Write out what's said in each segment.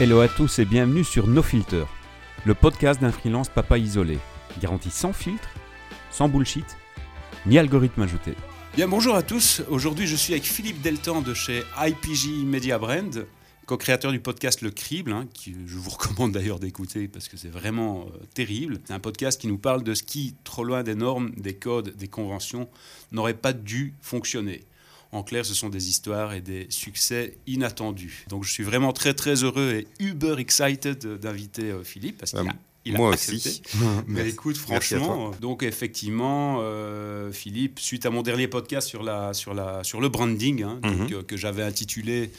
Hello à tous et bienvenue sur No Filter, le podcast d'un freelance papa isolé, garanti sans filtre, sans bullshit, ni algorithme ajouté. Bien, bonjour à tous. Aujourd'hui, je suis avec Philippe Deltan de chez IPG Media Brand, co-créateur du podcast Le Crible, hein, qui je vous recommande d'ailleurs d'écouter parce que c'est vraiment euh, terrible. C'est un podcast qui nous parle de ce qui, trop loin des normes, des codes, des conventions, n'aurait pas dû fonctionner. En clair, ce sont des histoires et des succès inattendus. Donc je suis vraiment très très heureux et uber excited d'inviter euh, Philippe parce qu'il a il Moi a aussi. accepté. Mais écoute, franchement, donc effectivement, euh, Philippe, suite à mon dernier podcast sur, la, sur, la, sur le branding, hein, donc, Mhm. euh, que j'avais intitulé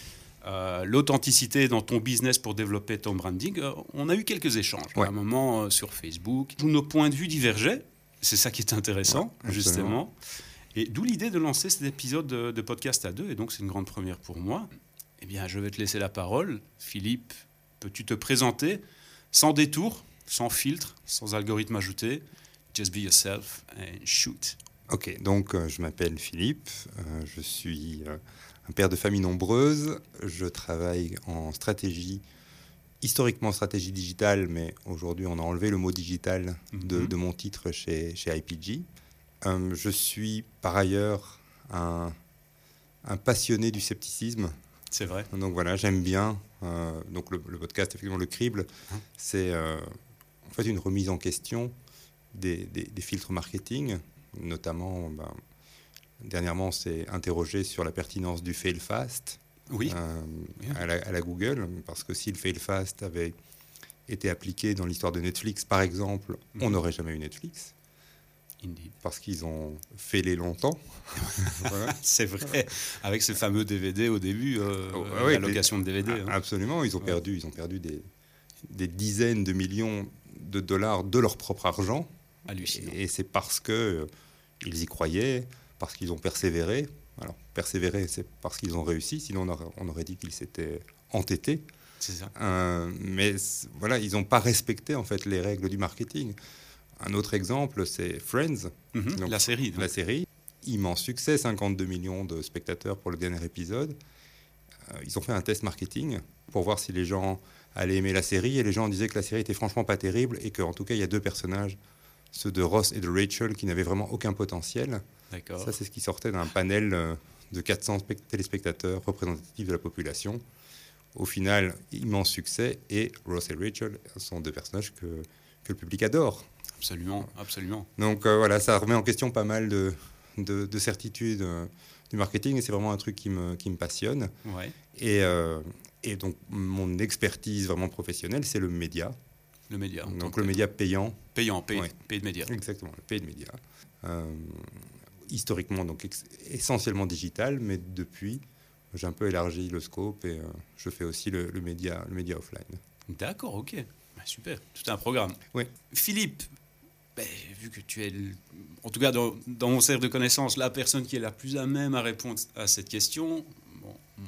euh, L'authenticité dans ton business pour développer ton branding, euh, on a eu quelques échanges. Ouais. À un moment euh, sur Facebook, où nos points de vue divergeaient. C'est ça qui est intéressant, Ouais, justement. Et d'où l'idée de lancer cet épisode de, de podcast à deux, et donc c'est une grande première pour moi. Eh bien, je vais te laisser la parole. Philippe, peux-tu te présenter sans détour, sans filtre, sans algorithme ajouté? Just be yourself and shoot. Ok, donc euh, je m'appelle Philippe, euh, je suis euh, un père de famille nombreuse, je travaille en stratégie, historiquement stratégie digitale, mais aujourd'hui on a enlevé le mot digital de, Mhm. de mon titre chez, chez IPG. Euh, je suis par ailleurs un, un passionné du scepticisme, C'est vrai. donc voilà, j'aime bien. euh, donc le, le podcast, effectivement, le crible, Hein. c'est euh, en fait une remise en question des, des- des filtres marketing, notamment. ben, dernièrement, on s'est interrogé sur la pertinence du fail fast Oui. Oui. à, la, à la Google, parce que si le fail fast avait été appliqué dans l'histoire de Netflix, par exemple, on Mhm. n'aurait jamais eu Netflix, Indeed. parce qu'ils ont failé longtemps. Voilà. C'est vrai. Avec ce fameux DVD au début, euh, Oh, ouais, la location de DVD. hein. Absolument, ils ont Ouais. perdu, ils ont perdu des, des dizaines de millions de dollars de leur propre argent. Hallucinant. Et, c'est parce que euh, ils y croyaient, parce qu'ils ont persévéré. Alors, persévérer, c'est parce qu'ils ont réussi, sinon on aurait, on aurait dit qu'ils s'étaient entêtés. C'est ça. Euh, mais voilà, ils n'ont pas respecté en fait les règles du marketing. Un autre exemple, c'est Friends, Mhm, Donc, la série. donc. la série. Immense succès, 52 millions de spectateurs pour le dernier épisode. Euh, ils ont fait un test marketing pour voir si les gens allaient aimer la série et les gens disaient que la série était franchement pas terrible et qu'en tout cas il y a deux personnages, ceux de Ross et de Rachel, qui n'avaient vraiment aucun potentiel. D'accord. Ça, c'est ce qui sortait d'un panel euh, de 400 spect- téléspectateurs représentatifs de la population. Au final, immense succès et Ross et Rachel sont deux personnages que, que le public adore. Absolument, absolument. Donc euh, voilà, ça remet en question pas mal de, de, de certitudes euh, du marketing et c'est vraiment un truc qui me, qui me passionne. Ouais. Et, euh, et donc mon expertise vraiment professionnelle, c'est le média. Le média. Donc le média payant, Payant, paid, Ouais. paid media. exactement, le paid média. Euh, historiquement, donc essentiellement digital, mais depuis, j'ai un peu élargi le scope et je fais aussi le, le média, le média offline. D'accord, ok. Bah, super, tout un programme. Oui. Philippe, ben, vu que tu es, en tout cas dans, mon cercle de connaissances, la personne qui est la plus à même à répondre à cette question, bon, hum,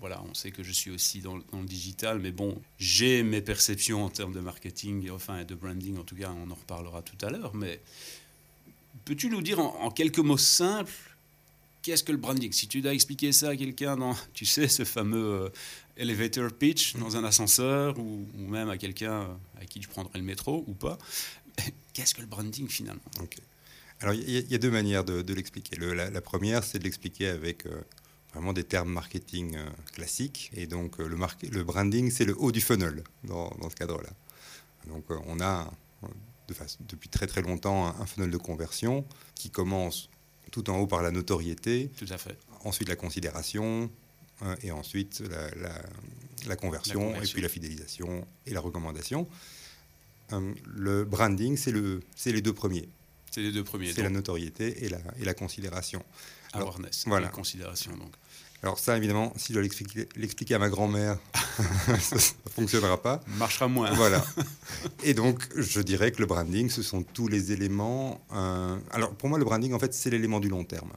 voilà, on sait que je suis aussi dans, le- digital, mais bon, j'ai mes perceptions en termes de marketing, et enfin de branding, en tout cas, on en reparlera tout à l'heure, mais peux-tu nous dire en, quelques mots simples Qu'est-ce que le branding? Si tu dois expliquer ça à quelqu'un dans, tu sais, ce fameux euh, elevator pitch dans un ascenseur ou, ou même à quelqu'un à qui tu prendrais le métro ou pas, qu'est-ce que le branding finalement? Alors, il y, a- il y a deux manières de, de l'expliquer. Le- La, la première, c'est de l'expliquer avec euh, vraiment des termes marketing euh, classiques. Et donc, euh, le, branding, c'est le haut du funnel dans, dans ce cadre-là. Donc, on a de depuis très très longtemps un, un funnel de conversion qui commence tout en haut par la notoriété, Tout à fait. ensuite la considération, et ensuite la, la- la conversion, La conversion. et puis la fidélisation et la recommandation. Euh, le branding, c'est le, les deux premiers. C'est les deux premiers. C'est la notoriété et la, et la considération. alors, awareness, voilà. et considération. Donc. Alors ça, évidemment, si je dois l'expliquer, l'expliquer à ma grand-mère, ça ne fonctionnera pas. Marchera moins. Voilà. Et donc, je dirais que le branding, ce sont tous les éléments. euh, Alors, pour moi, le branding, en fait, c'est l'élément du long terme.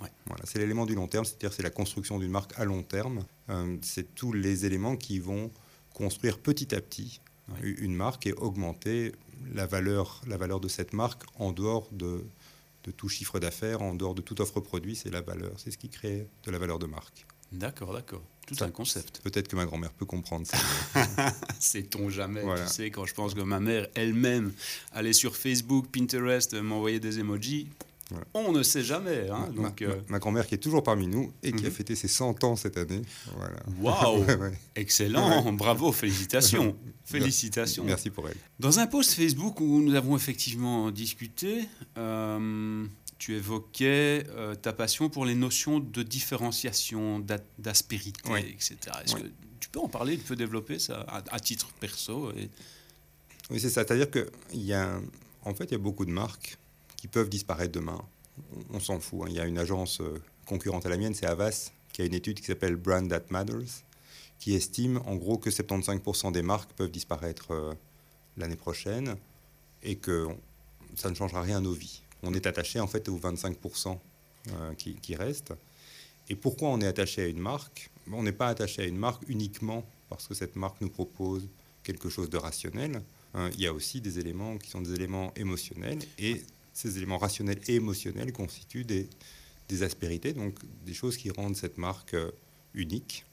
Ouais. Voilà, c'est l'élément du long terme, c'est-à-dire c'est la construction d'une marque à long terme. Euh, c'est tous les éléments qui vont construire petit à petit Une marque et augmenter la valeur, la valeur de cette marque en dehors de, de tout chiffre d'affaires, en dehors de toute offre produit. C'est la valeur, c'est ce qui crée de la valeur de marque. D'accord, d'accord. Tout un concept. Peut-être que ma grand-mère peut comprendre ça. Sait-on jamais. Tu sais, quand je pense que ma mère elle-même allait sur Facebook, Pinterest, m'envoyait des emojis, on ne sait jamais. Hein, ma, donc, euh, ma, grand-mère qui est toujours parmi nous et qui a mhm. fêté ses 100 ans cette année. Waouh Excellent Bravo, félicitations Félicitations Merci pour elle. Dans un post Facebook où nous avons effectivement discuté, euh, tu évoquais euh, ta passion pour les notions de différenciation, d'aspérité, etc. Est-ce que tu peux en parler, tu peux développer ça à, titre perso Oui, c'est ça. C'est-à-dire qu'il y a, en fait, il y a beaucoup de marques qui peuvent disparaître demain. On, s'en fout. Hein. Il y a une agence euh, concurrente à la mienne, c'est Avas, qui a une étude qui s'appelle Brand That Matters, qui estime en gros que 75% des marques peuvent disparaître euh, l'année prochaine et que ça ne changera rien à nos vies. On est attaché en fait aux 25% euh, qui, restent. Et pourquoi on est attaché à une marque? On n'est pas attaché à une marque uniquement parce que cette marque nous propose quelque chose de rationnel. Hein. il y a aussi des éléments qui sont des éléments émotionnels et ces éléments rationnels et émotionnels constituent des, des aspérités, donc des choses qui rendent cette marque euh, unique.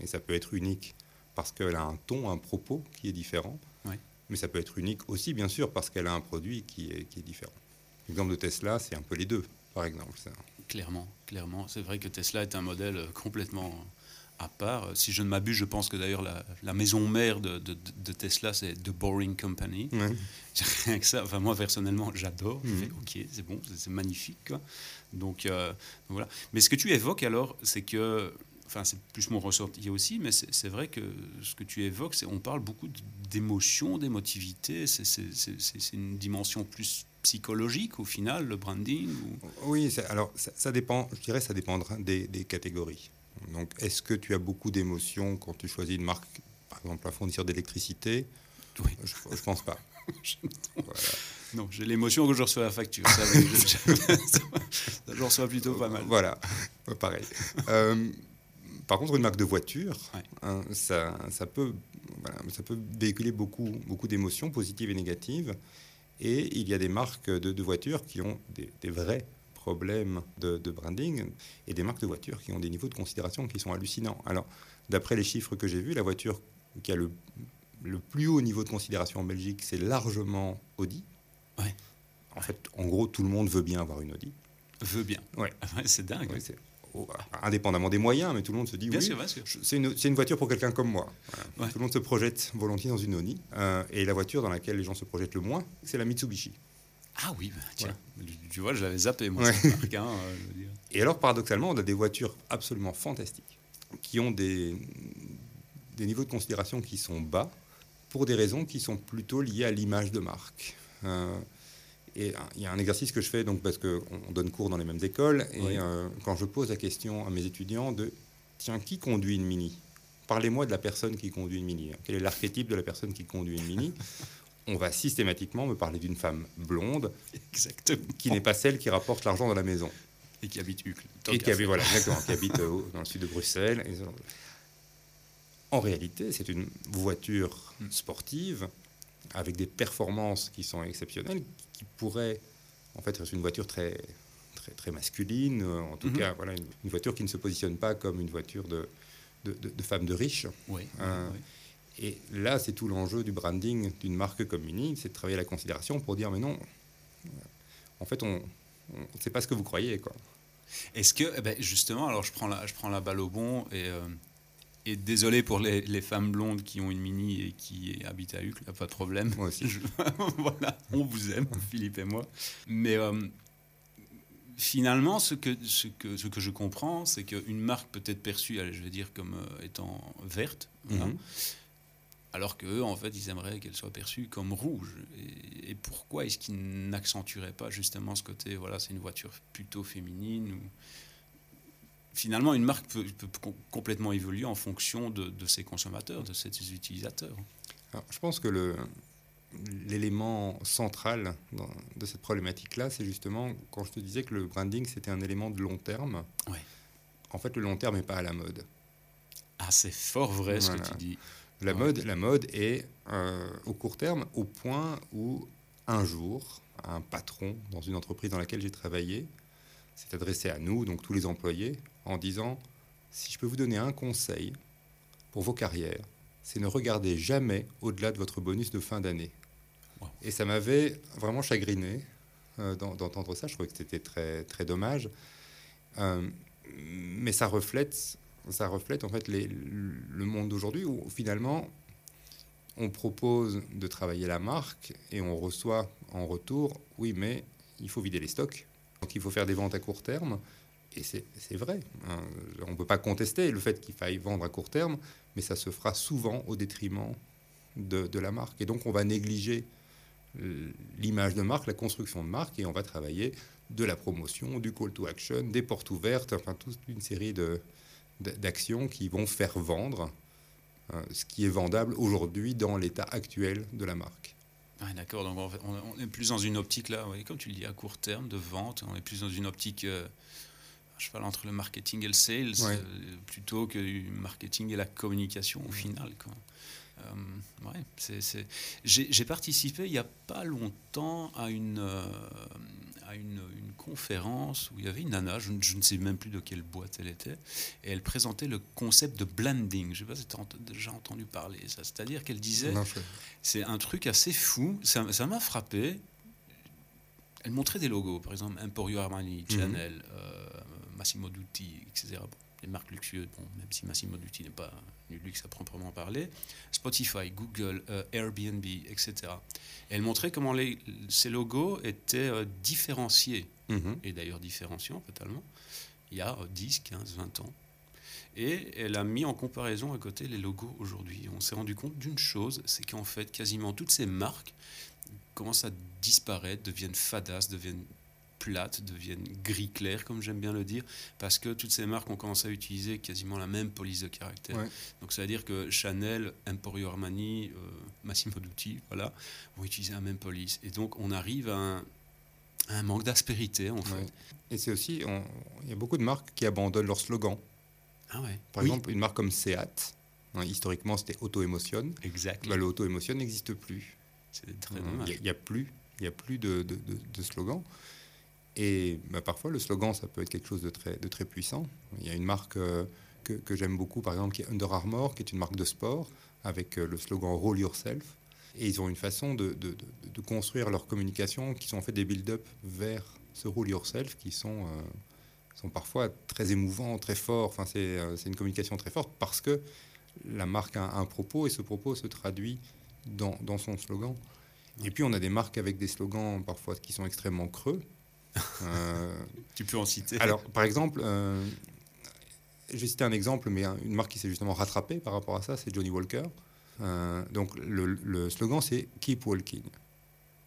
Et ça peut être unique parce qu'elle a un ton, un propos qui est différent. Mais ça peut être unique aussi, bien sûr, parce qu'elle a un produit qui est, qui est différent. L'exemple de Tesla, c'est un peu les deux, par exemple. Clairement, clairement. C'est vrai que Tesla est un modèle complètement à part. Si je ne m'abuse, je pense que d'ailleurs la, maison mère de, Tesla, c'est The Boring Company. Rien que ça. Enfin, moi, personnellement, j'adore. Mhm. ok, c'est bon, c'est magnifique. Donc, euh, voilà. Mais ce que tu évoques alors, c'est que. Enfin, c'est plus mon ressorti aussi, mais c'est vrai que ce que tu évoques, c'est on parle beaucoup d'émotion, d'émotivité. C'est une dimension plus psychologique au final, le branding Oui, alors ça, dépend, je dirais ça dépendra des catégories. Donc, est-ce que tu as beaucoup d'émotions quand tu choisis une marque, par exemple un fournisseur d'électricité? Oui. Je ne pense pas. Non, j'ai l'émotion que je reçois la facture. Ça, je, je, reçois plutôt pas mal. Voilà, pareil. Euh, par contre, une marque de voiture, hein, ça, ça, peut, ça peut véhiculer beaucoup, beaucoup d'émotions positives et négatives. Et il y a des marques de, de voitures qui ont des, des vrais problèmes de, branding et des marques de voitures qui ont des niveaux de considération qui sont hallucinants. Alors, d'après les chiffres que j'ai vus, la voiture qui a le, le, plus haut niveau de considération en Belgique, c'est largement Audi. Ouais. En fait, en gros, tout le monde veut bien avoir une Audi. Veut bien. Ouais. c'est dingue. indépendamment des moyens, mais tout le monde se dit bien oui, c'est une, une, voiture pour quelqu'un comme moi. Tout le monde se projette volontiers dans une Audi. Euh, et la voiture dans laquelle les gens se projettent le moins, c'est la Mitsubishi. Ah oui, bah, tiens, tu vois, je l'avais zappé, moi, cette hein, euh, Et alors, paradoxalement, on a des voitures absolument fantastiques qui ont des, des niveaux de considération qui sont bas pour des raisons qui sont plutôt liées à l'image de marque. Euh, et il y a un exercice que je fais donc parce qu'on donne cours dans les mêmes écoles et euh, quand je pose la question à mes étudiants de tiens qui conduit une mini? Parlez-moi de la personne qui conduit une mini. Quel est l'archétype de la personne qui conduit une mini? on va systématiquement me parler d'une femme blonde, qui n'est pas celle qui rapporte l'argent dans la maison. Et qui habite Uccle. Et qui, voilà, qui habite euh, dans le sud de Bruxelles. en réalité, c'est une voiture hmm. sportive avec des performances qui sont exceptionnelles, qui pourrait en fait être une voiture très, très, très masculine, en tout hmm. cas voilà, une, voiture qui ne se positionne pas comme une voiture de, de, de, femme de riche. Oui, euh, oui. Et là, c'est tout l'enjeu du branding d'une marque comme Mini, c'est de travailler la considération pour dire, mais non, en fait, on ne sait pas ce que vous croyez. Quoi. Est-ce que, eh ben justement, alors je prends, la, je prends la balle au bon et, euh, et désolé pour les, les, femmes blondes qui ont une Mini et qui habitent à Uccle, pas de problème. Moi aussi. voilà, on vous aime, Philippe et moi. Mais euh, finalement, ce que, ce, que, ce que je comprends, c'est qu'une marque peut être perçue, je vais dire, comme euh, étant verte. Mm alors qu'eux, en fait, ils aimeraient qu'elle soit perçue comme rouge. Et, pourquoi est-ce qu'ils n'accentueraient pas justement ce côté, voilà, c'est une voiture plutôt féminine ou... Finalement, une marque peut, complètement évoluer en fonction de, ses consommateurs, de ses utilisateurs. je pense que le, l'élément central de cette problématique-là, c'est justement quand je te disais que le branding, c'était un élément de long terme. En fait, le long terme n'est pas à la mode. Ah, c'est fort vrai ce que tu dis. La, mode, la mode est euh, au court terme au point où un jour, un patron dans une entreprise dans laquelle j'ai travaillé s'est adressé à nous, donc tous les employés, en disant si je peux vous donner un conseil pour vos carrières, c'est ne regarder jamais au-delà de votre bonus de fin d'année. Et ça m'avait vraiment chagriné euh, d'entendre ça. Je trouvais que c'était très, très dommage. Euh, mais ça reflète, ça reflète en fait le monde d'aujourd'hui où finalement on propose de travailler la marque et on reçoit en retour, oui, mais il faut vider les stocks. Donc il faut faire des ventes à court terme. Et c'est vrai. Hein. On ne peut pas contester le fait qu'il faille vendre à court terme, mais ça se fera souvent au détriment de, de la marque. Et donc on va négliger l'image de marque, la construction de marque, et on va travailler de la promotion, du call to action, des portes ouvertes, enfin toute une série d'actions qui vont faire vendre euh, ce qui est vendable aujourd'hui dans l'état actuel de la marque. Ah, D'accord, donc on, est plus dans une optique là, comme tu le dis, à court terme de vente, on est plus dans une optique, euh, je parle entre le marketing et le sales, euh, plutôt que le marketing et la communication au final. Quoi. Euh, ouais, c'est, J'ai participé il n'y a pas longtemps à une, euh, à une, conférence où il y avait une nana, je, ne sais même plus de quelle boîte elle était, et elle présentait le concept de blending. Je ne sais pas si tu as déjà entendu parler ça. C'est-à-dire qu'elle disait, c'est un truc assez fou, ça m'a frappé. Elle montrait des logos, par exemple Emporio Armani, mhm. Chanel, euh, Massimo Dutti, etc les marques luxueuses, bon, même si Massimo Dutti n'est pas du luxe à proprement parler, Spotify, Google, euh, Airbnb, etc. elle montrait comment les, ces logos étaient euh, différenciés, mhm. et d'ailleurs différenciants totalement, il y a 10, 15, 20 ans. Et elle a mis en comparaison à côté les logos aujourd'hui. On s'est rendu compte d'une chose, c'est qu'en fait, quasiment toutes ces marques commencent à disparaître, deviennent fadas, deviennent plates, deviennent gris clair, comme j'aime bien le dire, parce que toutes ces marques ont commencé à utiliser quasiment la même police de caractère. Donc ça veut dire que Chanel, Emporio Armani, euh, Massimo Dutti, voilà, vont utiliser la même police. Et donc on arrive à un, manque d'aspérité, en fait. Et c'est aussi, il y a beaucoup de marques qui abandonnent leur slogan. Ah ouais. Par exemple, une marque comme Seat, hein, historiquement c'était Auto Emotion. Exact. Bah, le Auto Emotion n'existe plus. C'est très dommage. Il n'y a, plus, il y a plus de, de, de slogan. Et bah, parfois, le slogan, ça peut être quelque chose de très, puissant. Il y a une marque euh, que, j'aime beaucoup, par exemple, qui est Under Armour, qui est une marque de sport, avec euh, le slogan Roll Yourself. Et ils ont une façon de, construire leur communication qui sont en fait des build-up vers ce Roll Yourself qui sont, euh, sont parfois très émouvants, très forts. Enfin, c'est une communication très forte parce que la marque a un propos et ce propos se traduit dans, son slogan. Et puis on a des marques avec des slogans parfois qui sont extrêmement creux, tu peux en citer Alors, par exemple, euh, je vais citer un exemple, mais une marque qui s'est justement rattrapée par rapport à ça, c'est Johnny Walker. Euh, donc, le, slogan, c'est Keep Walking.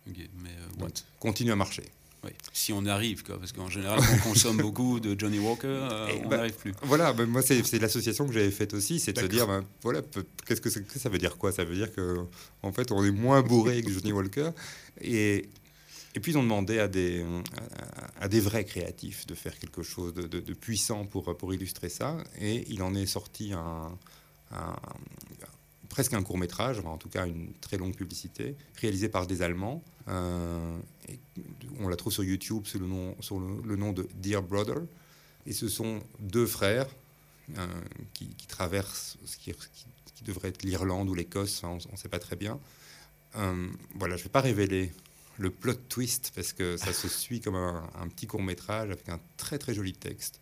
mais continue à marcher. Oui. Si on arrive, quoi, parce qu'en général, on consomme beaucoup de Johnny Walker, on bah, n'arrive plus. Voilà, bah, moi, c'est l'association que j'avais faite aussi, c'est de se dire, bah, voilà, qu'est-ce que, que, ça veut dire quoi? Ça veut dire que, en fait, on est moins bourré que Johnny Walker. Et et puis ils ont demandé à des, à, des vrais créatifs de faire quelque chose de, puissant pour, pour illustrer ça. Et il en est sorti un, presque un court métrage, en tout cas une très longue publicité, réalisée par des Allemands. Euh, on la trouve sur YouTube sous le nom, sur le, nom de Dear Brother. Et ce sont deux frères euh, qui, traversent ce qui, qui, devrait être l'Irlande ou l'Écosse, on ne sait pas très bien. Euh, voilà, je ne vais pas révéler le plot twist, parce que ça se suit comme un, petit court métrage avec un très très joli texte.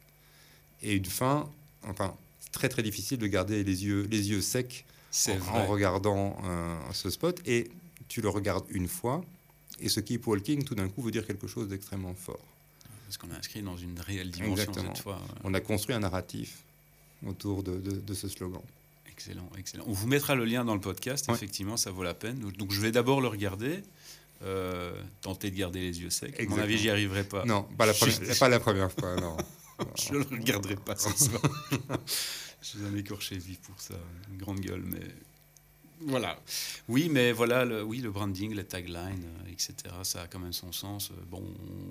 Et une fin, enfin, très très difficile de garder les yeux, les yeux secs en, regardant euh, ce spot. Et tu le regardes une fois, et ce keep walking, tout d'un coup, veut dire quelque chose d'extrêmement fort. Parce qu'on a inscrit dans une réelle dimension cette fois. On a construit un narratif autour de, de, ce slogan. Excellent, excellent. On vous mettra le lien dans le podcast, effectivement, ça vaut la peine. Donc je vais d'abord le regarder. Euh, tenter de garder les yeux secs. À mon avis, j'y arriverai pas. Non, pas la, pas la première fois, non. je ne le regarderai pas ce soir. je suis un écorché vif pour ça, une grande gueule, mais voilà. Oui, mais voilà, le, oui, le branding, la tagline, euh, etc., ça a quand même son sens. Euh, bon,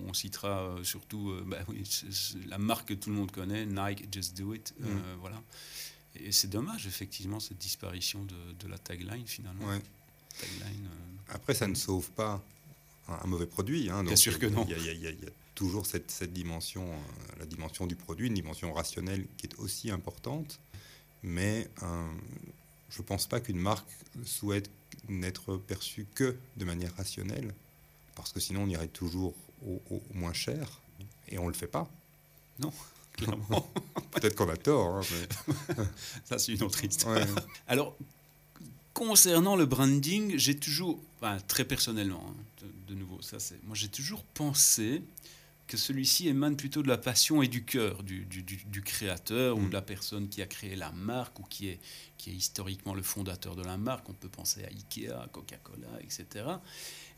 on citera surtout bah, oui, la marque que tout le monde connaît, Nike, Just Do It. Mm. voilà. Et c'est dommage, effectivement, cette disparition de, de la tagline, finalement. Ouais. Tagline, après, ça ne sauve pas un, mauvais produit. Hein, Bien sûr que non. Il y, a toujours cette, cette dimension, euh, la dimension du produit, une dimension rationnelle qui est aussi importante. Mais je ne pense pas qu'une marque souhaite n'être perçue que de manière rationnelle, parce que sinon on irait toujours au, moins cher, et on ne le fait pas. Non, clairement. Peut-être qu'on a tort. Hein, Ça, c'est une autre histoire. Alors, concernant le branding, j'ai toujours, très personnellement, hein, de, nouveau, ça c'est, moi j'ai toujours pensé que celui-ci émane plutôt de la passion et du cœur du, créateur ou mm. de la personne qui a créé la marque ou qui est, qui est historiquement le fondateur de la marque. On peut penser à Ikea, Coca-Cola, etc.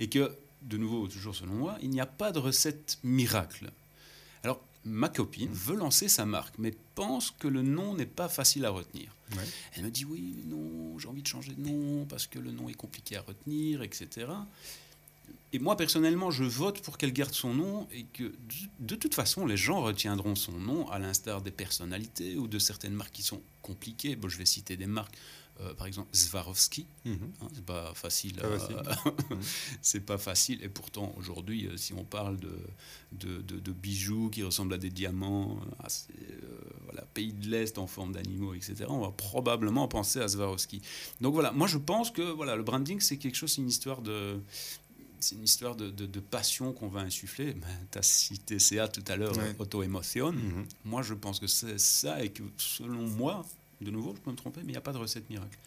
Et que, de nouveau, toujours selon moi, il n'y a pas de recette miracle. Alors, ma copine veut lancer sa marque, mais pense que le nom n'est pas facile à retenir. Elle me dit oui, non, j'ai envie de changer de nom parce que le nom est compliqué à retenir, etc. Et moi, personnellement, je vote pour qu'elle garde son nom et que, de toute façon, les gens retiendront son nom, à l'instar des personnalités ou de certaines marques qui sont compliquées. Bon, je vais citer des marques, euh, par exemple Swarovski. Mhm. Hein, c'est pas facile. c'est pas facile. Et pourtant, aujourd'hui, euh, si on parle de, de, bijoux qui ressemblent à des diamants, euh, voilà, pays de l'Est en forme d'animaux, etc., on va probablement penser à Swarovski. Donc voilà, moi je pense que voilà, le branding, c'est quelque chose, c'est une histoire de c'est une histoire de, de, passion qu'on va insuffler. Ben, tu as cité CA tout à l'heure, auto-émotion. Mhm. Moi, je pense que c'est ça et que selon moi, de nouveau, je peux me tromper, mais il n'y a pas de recette miracle.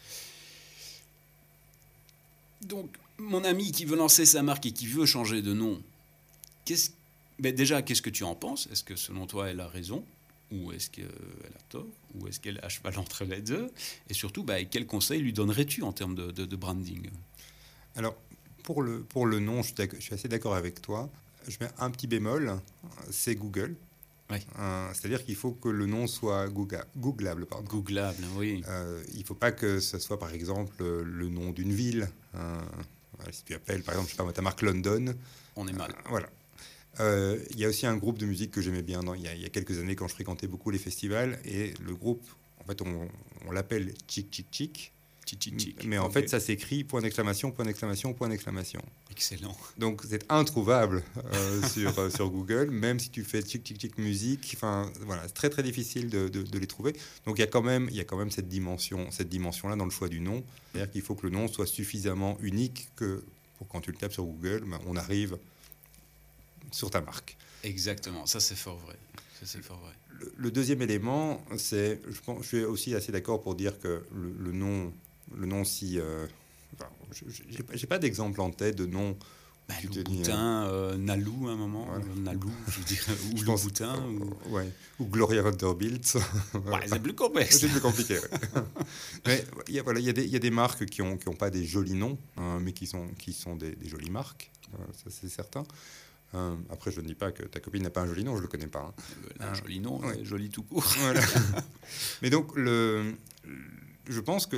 Donc, mon ami qui veut lancer sa marque et qui veut changer de nom, qu'est-ce, ben déjà, qu'est-ce que tu en penses? Est-ce que selon toi, elle a raison? Ou est-ce qu'elle a tort? Ou est-ce qu'elle est à cheval entre les deux? Et surtout, ben, quel conseil lui donnerais-tu en termes de branding? Alors, pour le, pour le nom, je suis, assez d'accord avec toi. Je mets un petit bémol, c'est Google. Euh, c'est-à-dire qu'il faut que le nom soit googlable. Pardon. Googlable, oui. Euh, il ne faut pas que ce soit, par exemple, le nom d'une ville. Euh, si tu appelles, par exemple, je sais pas, ta marque London. On est mal. voilà. Il y a aussi un groupe de musique que j'aimais bien il, y a, il, y a, quelques années quand je fréquentais beaucoup les festivals. Et le groupe, en fait, on, on l'appelle Chick Chick Chick. Mais en fait, ça s'écrit point d'exclamation, point d'exclamation, point d'exclamation. Excellent. Donc c'est introuvable euh, sur, euh, sur Google, même si tu fais tic tic tic musique. Enfin voilà, c'est très très difficile de, de, les trouver. Donc il y a quand même il y a quand même cette dimension cette dimension là dans le choix du nom. C'est-à-dire qu'il faut que le nom soit suffisamment unique que pour quand tu le tapes sur Google, ben, on arrive sur ta marque. Exactement, ça c'est fort vrai. c'est fort vrai. Le, deuxième élément, c'est, je, pense, je suis aussi assez d'accord pour dire que le nom le nom si. Euh, j'ai pas d'exemple en tête de nom. Bah, Boutin, euh, Nalou à un moment, Nalou, je dirais, ou je Boutin. Ou... Ouais. ou Gloria Vanderbilt. ouais, c'est plus complexe. c'est plus compliqué. mais il y, a, voilà, y, a y, a des marques qui n'ont qui ont pas des jolis noms, hein, mais qui sont, qui sont des, des jolies marques, euh, ça c'est certain. après, je ne dis pas que ta copine n'a pas un joli nom, je ne le connais pas. Hein. un joli nom, joli tout court. mais donc, le, je pense que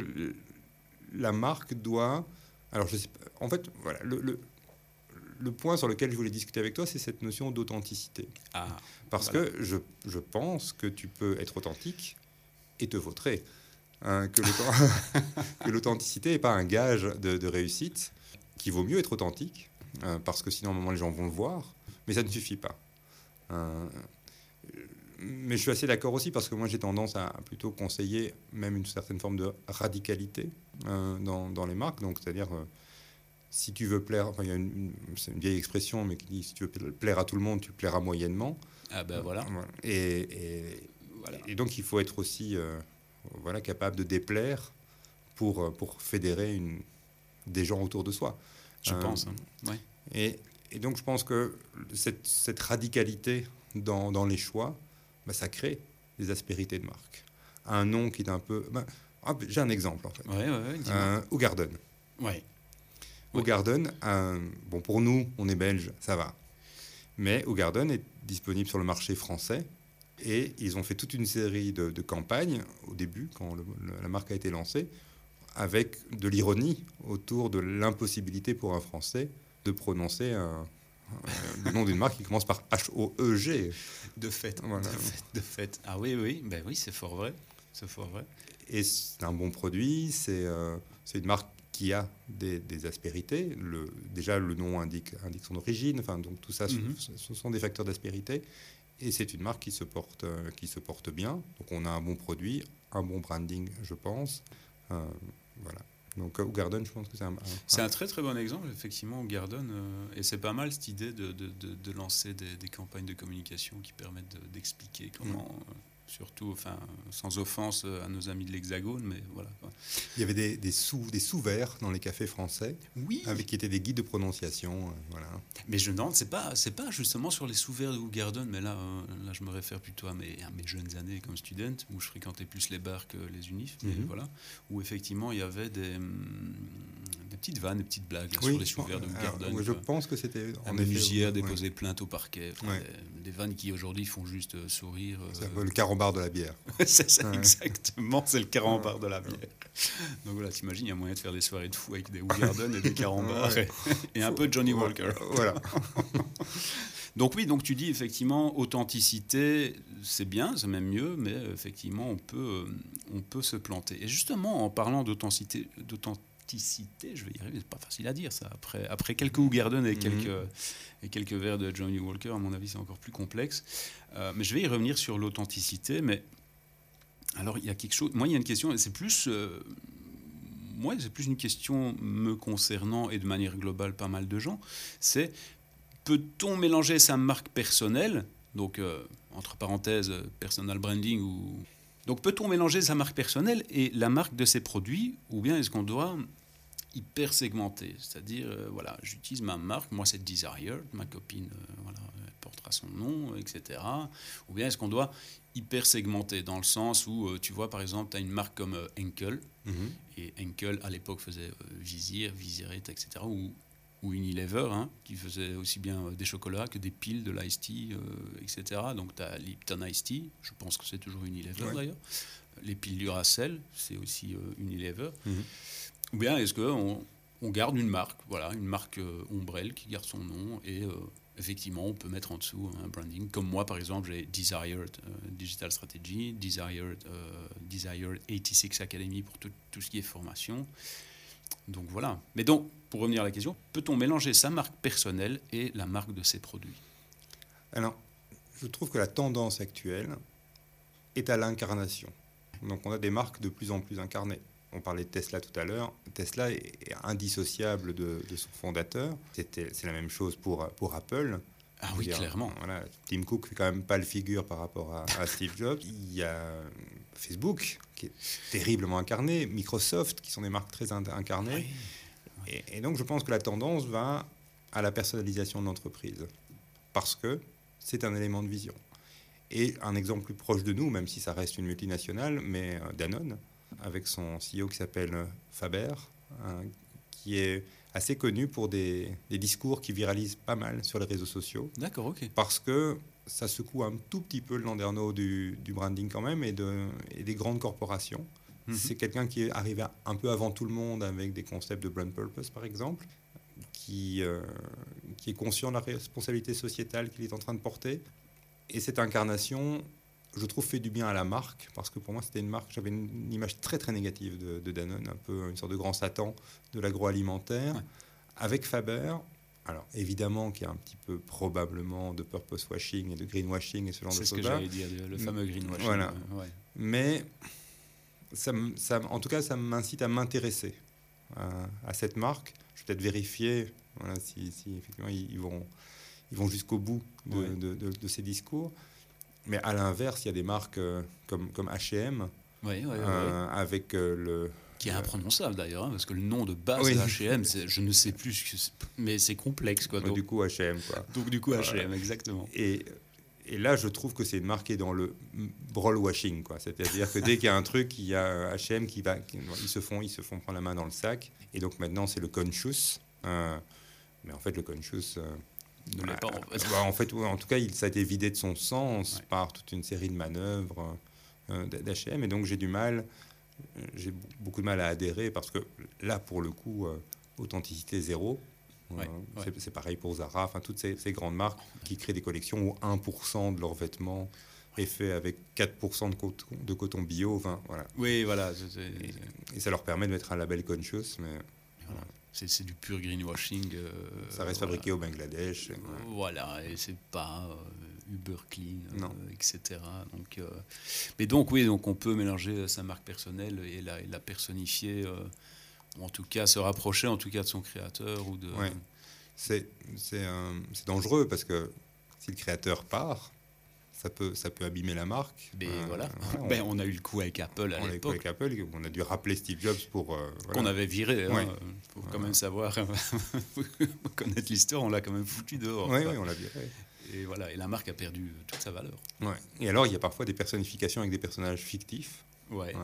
la marque doit. Alors, je sais En fait, voilà, le, le, point sur lequel je voulais discuter avec toi, c'est cette notion d'authenticité. Ah, Parce que je, je, pense que tu peux être authentique et te vautrer. Hein, que l'authenticité n'est pas un gage de, réussite, qu'il vaut mieux être authentique, hein, parce que sinon, à un moment, les gens vont le voir, mais ça ne suffit pas. Hein, mais je suis assez d'accord aussi parce que moi j'ai tendance à plutôt conseiller même une certaine forme de radicalité dans, dans, les marques. Donc c'est-à-dire euh, si tu veux plaire, enfin, il y a une, c'est une vieille expression, mais qui dit si tu veux plaire à tout le monde, tu plairas moyennement. Ah ben voilà. Et, et, voilà. et donc il faut être aussi euh, voilà, capable de déplaire pour, pour fédérer une, des gens autour de soi. Je pense. Hein. Ouais. Et, et, donc je pense que cette, cette radicalité dans, dans les choix, bah, ça crée des aspérités de marque. Un nom qui est un peu... Bah, j'ai un exemple en fait. Ouais, ouais, euh, Garden. Ouais. Garden, bon pour nous, on est belge, ça va. Mais Garden est disponible sur le marché français et ils ont fait toute une série de, campagnes au début, quand la marque a été lancée, avec de l'ironie autour de l'impossibilité pour un Français de prononcer un, le nom d'une marque qui commence par H-O-E-G. De fait, de fait, Ah oui, oui, ben oui, c'est fort vrai. C'est fort vrai. Et c'est un bon produit, c'est euh, une marque qui a des, aspérités. Le, déjà, le nom indique, indique son origine. Enfin, donc tout ça, mhm. ce, sont des facteurs d'aspérité. Et c'est une marque qui se, porte, euh, qui se porte bien. Donc on a un bon produit, un bon branding, je pense. Euh, voilà. Donc, au Garden, je pense que c'est un, C'est un très très bon exemple, effectivement, au Garden. Euh, et c'est pas mal cette idée de, de, de, lancer des, des, campagnes de communication qui permettent d'expliquer comment. Mm surtout, enfin, sans offense à nos amis de l'Hexagone, mais voilà. Il y avait des, des sous des sous verts dans les cafés français, oui, avec qui étaient des guides de prononciation, euh, voilà. Mais je demande, c'est pas c'est pas justement sur les sous verts de Garden, mais là euh, là je me réfère plutôt à mes, à mes jeunes années comme student, où je fréquentais plus les bars que les unifs, mhm. voilà, où effectivement il y avait des, hum, des petites vannes, des petites blagues sur les sous verts de Garden. je pense que c'était en menuisière déposé plainte au parquet, des, vannes qui aujourd'hui font juste euh, sourire. le carambar de la bière. c'est ça, exactement, c'est le carambar de la bière. Donc voilà, t'imagines, il y a moyen de faire des soirées de fou avec des Garden et des carambars et, un peu de Johnny Walker. Voilà. donc oui, donc tu dis effectivement authenticité, c'est bien, c'est même mieux, mais effectivement on peut, on peut se planter. Et justement, en parlant d'authenticité, d'authenticité, je vais y arriver, c'est pas facile à dire ça. Après, après quelques Garden et mhm. quelques, et quelques verres de Johnny Walker, à mon avis, c'est encore plus complexe. Euh, mais je vais y revenir sur l'authenticité, mais alors, il y a quelque chose. Moi, il y a une question, et c'est plus. Euh, moi, c'est plus une question me concernant et de manière globale pas mal de gens. C'est peut-on mélanger sa marque personnelle, donc euh, entre parenthèses, personal branding ou. Donc, peut-on mélanger sa marque personnelle et la marque de ses produits, ou bien est-ce qu'on doit hyper segmenter C'est-à-dire, euh, voilà, j'utilise ma marque, moi c'est Desire, ma copine, voilà, portera son nom, etc. Ou bien est-ce qu'on doit hyper segmenté dans le sens où, euh, tu vois, par exemple, tu as une marque comme euh, Enkel, mhm. et Enkel à l'époque faisait euh, Vizir, Vizirate, etc., ou, ou Unilever, hein, qui faisait aussi bien des chocolats que des piles, de l'ice tea, etc. Donc tu as Lipton Ice Tea, je pense que c'est toujours Unilever d'ailleurs. Les piles Duracell, c'est aussi Unilever. Mhm. Ou bien est-ce qu'on on garde une marque, voilà, une marque ombrelle qui garde son nom et effectivement, on peut mettre en dessous un branding. Comme moi, par exemple, j'ai Desired euh, Digital Strategy, Desired, euh, Desired 86 Academy pour tout, tout, ce qui est formation. Donc voilà. Mais donc, pour revenir à la question, peut-on mélanger sa marque personnelle et la marque de ses produits? Alors, je trouve que la tendance actuelle est à l'incarnation. Donc on a des marques de plus en plus incarnées on parlait de Tesla tout à l'heure. Tesla est indissociable de, son fondateur. C'est la même chose pour, pour Apple. Ah oui, clairement. Voilà, Tim Cook fait quand même pas le figure par rapport à, Steve Jobs. Il y a Facebook qui est terriblement incarné, Microsoft qui sont des marques très incarnées. Et, donc je pense que la tendance va à la personnalisation de l'entreprise parce que c'est un élément de vision. Et un exemple plus proche de nous, même si ça reste une multinationale, mais euh, Danone, avec son CEO qui s'appelle Faber, hein, qui est assez connu pour des, discours qui viralisent pas mal sur les réseaux sociaux. D'accord, ok. Parce que ça secoue un tout petit peu le landerneau du, du branding quand même et, de, et des grandes corporations. Mhm. C'est quelqu'un qui est arrivé un peu avant tout le monde avec des concepts de brand purpose, par exemple, qui, euh, qui est conscient de la responsabilité sociétale qu'il est en train de porter. Et cette incarnation, je trouve, fait du bien à la marque, parce que pour moi, c'était une marque, j'avais une, image très très négative de, Danone, un peu une sorte de grand Satan de l'agroalimentaire. Avec Faber, alors évidemment qu'il y a un petit peu probablement de purpose washing et de greenwashing et ce genre de choses. C'est ce que j'allais dire, le fameux greenwashing. Voilà. Mais ça, ça, en tout cas, ça m'incite à m'intéresser à, cette marque. Je vais peut-être vérifier si, effectivement ils, vont, ils vont jusqu'au bout de, de, ces discours. Mais à l'inverse, il y a des marques euh, comme, comme H&M, avec euh, le... Qui est imprononçable d'ailleurs, hein, parce que le nom de base de H&M, je ne sais plus, mais c'est complexe. Quoi, donc, du coup, H&M. Quoi. Donc du coup, H&M, exactement. Et, et là, je trouve que c'est marqué dans le brawl washing, quoi. C'est-à-dire que dès qu'il y a un truc, il y a H&M qui va, ils se font, ils se font prendre la main dans le sac. Et donc maintenant, c'est le conscious. mais en fait, le conscious, en fait. en tout cas, il, ça a été vidé de son sens par toute une série de manœuvres euh, d'H&M. Et donc, j'ai du mal, j'ai beaucoup de mal à adhérer parce que là, pour le coup, euh, authenticité zéro. Euh, c'est pareil pour Zara, enfin toutes ces, grandes marques qui créent des collections où 1% de leurs vêtements est fait avec 4% de coton, de coton bio. Enfin, voilà. Oui, voilà. Et, ça leur permet de mettre un label conscious, mais voilà. C'est du pur greenwashing. Euh, ça reste fabriqué au Bangladesh. Voilà, et c'est pas euh, Uber Clean, non. etc. Donc, mais donc, oui, donc on peut mélanger sa marque personnelle et la, et la personnifier, ou en tout cas se rapprocher en tout cas de son créateur. ou de. C'est dangereux parce que si le créateur part, ça peut, ça peut abîmer la marque. Mais euh, voilà. on, ben, on, a eu le coup avec Apple à l'époque. avec Apple, on a dû rappeler Steve Jobs pour. Euh, Qu'on avait viré. Il hein, faut quand même savoir, connaître l'histoire, on l'a quand même foutu dehors. Oui, on l'a viré. Et voilà, et la marque a perdu toute sa valeur. Ouais. Et alors, il y a parfois des personnifications avec des personnages fictifs. Ouais.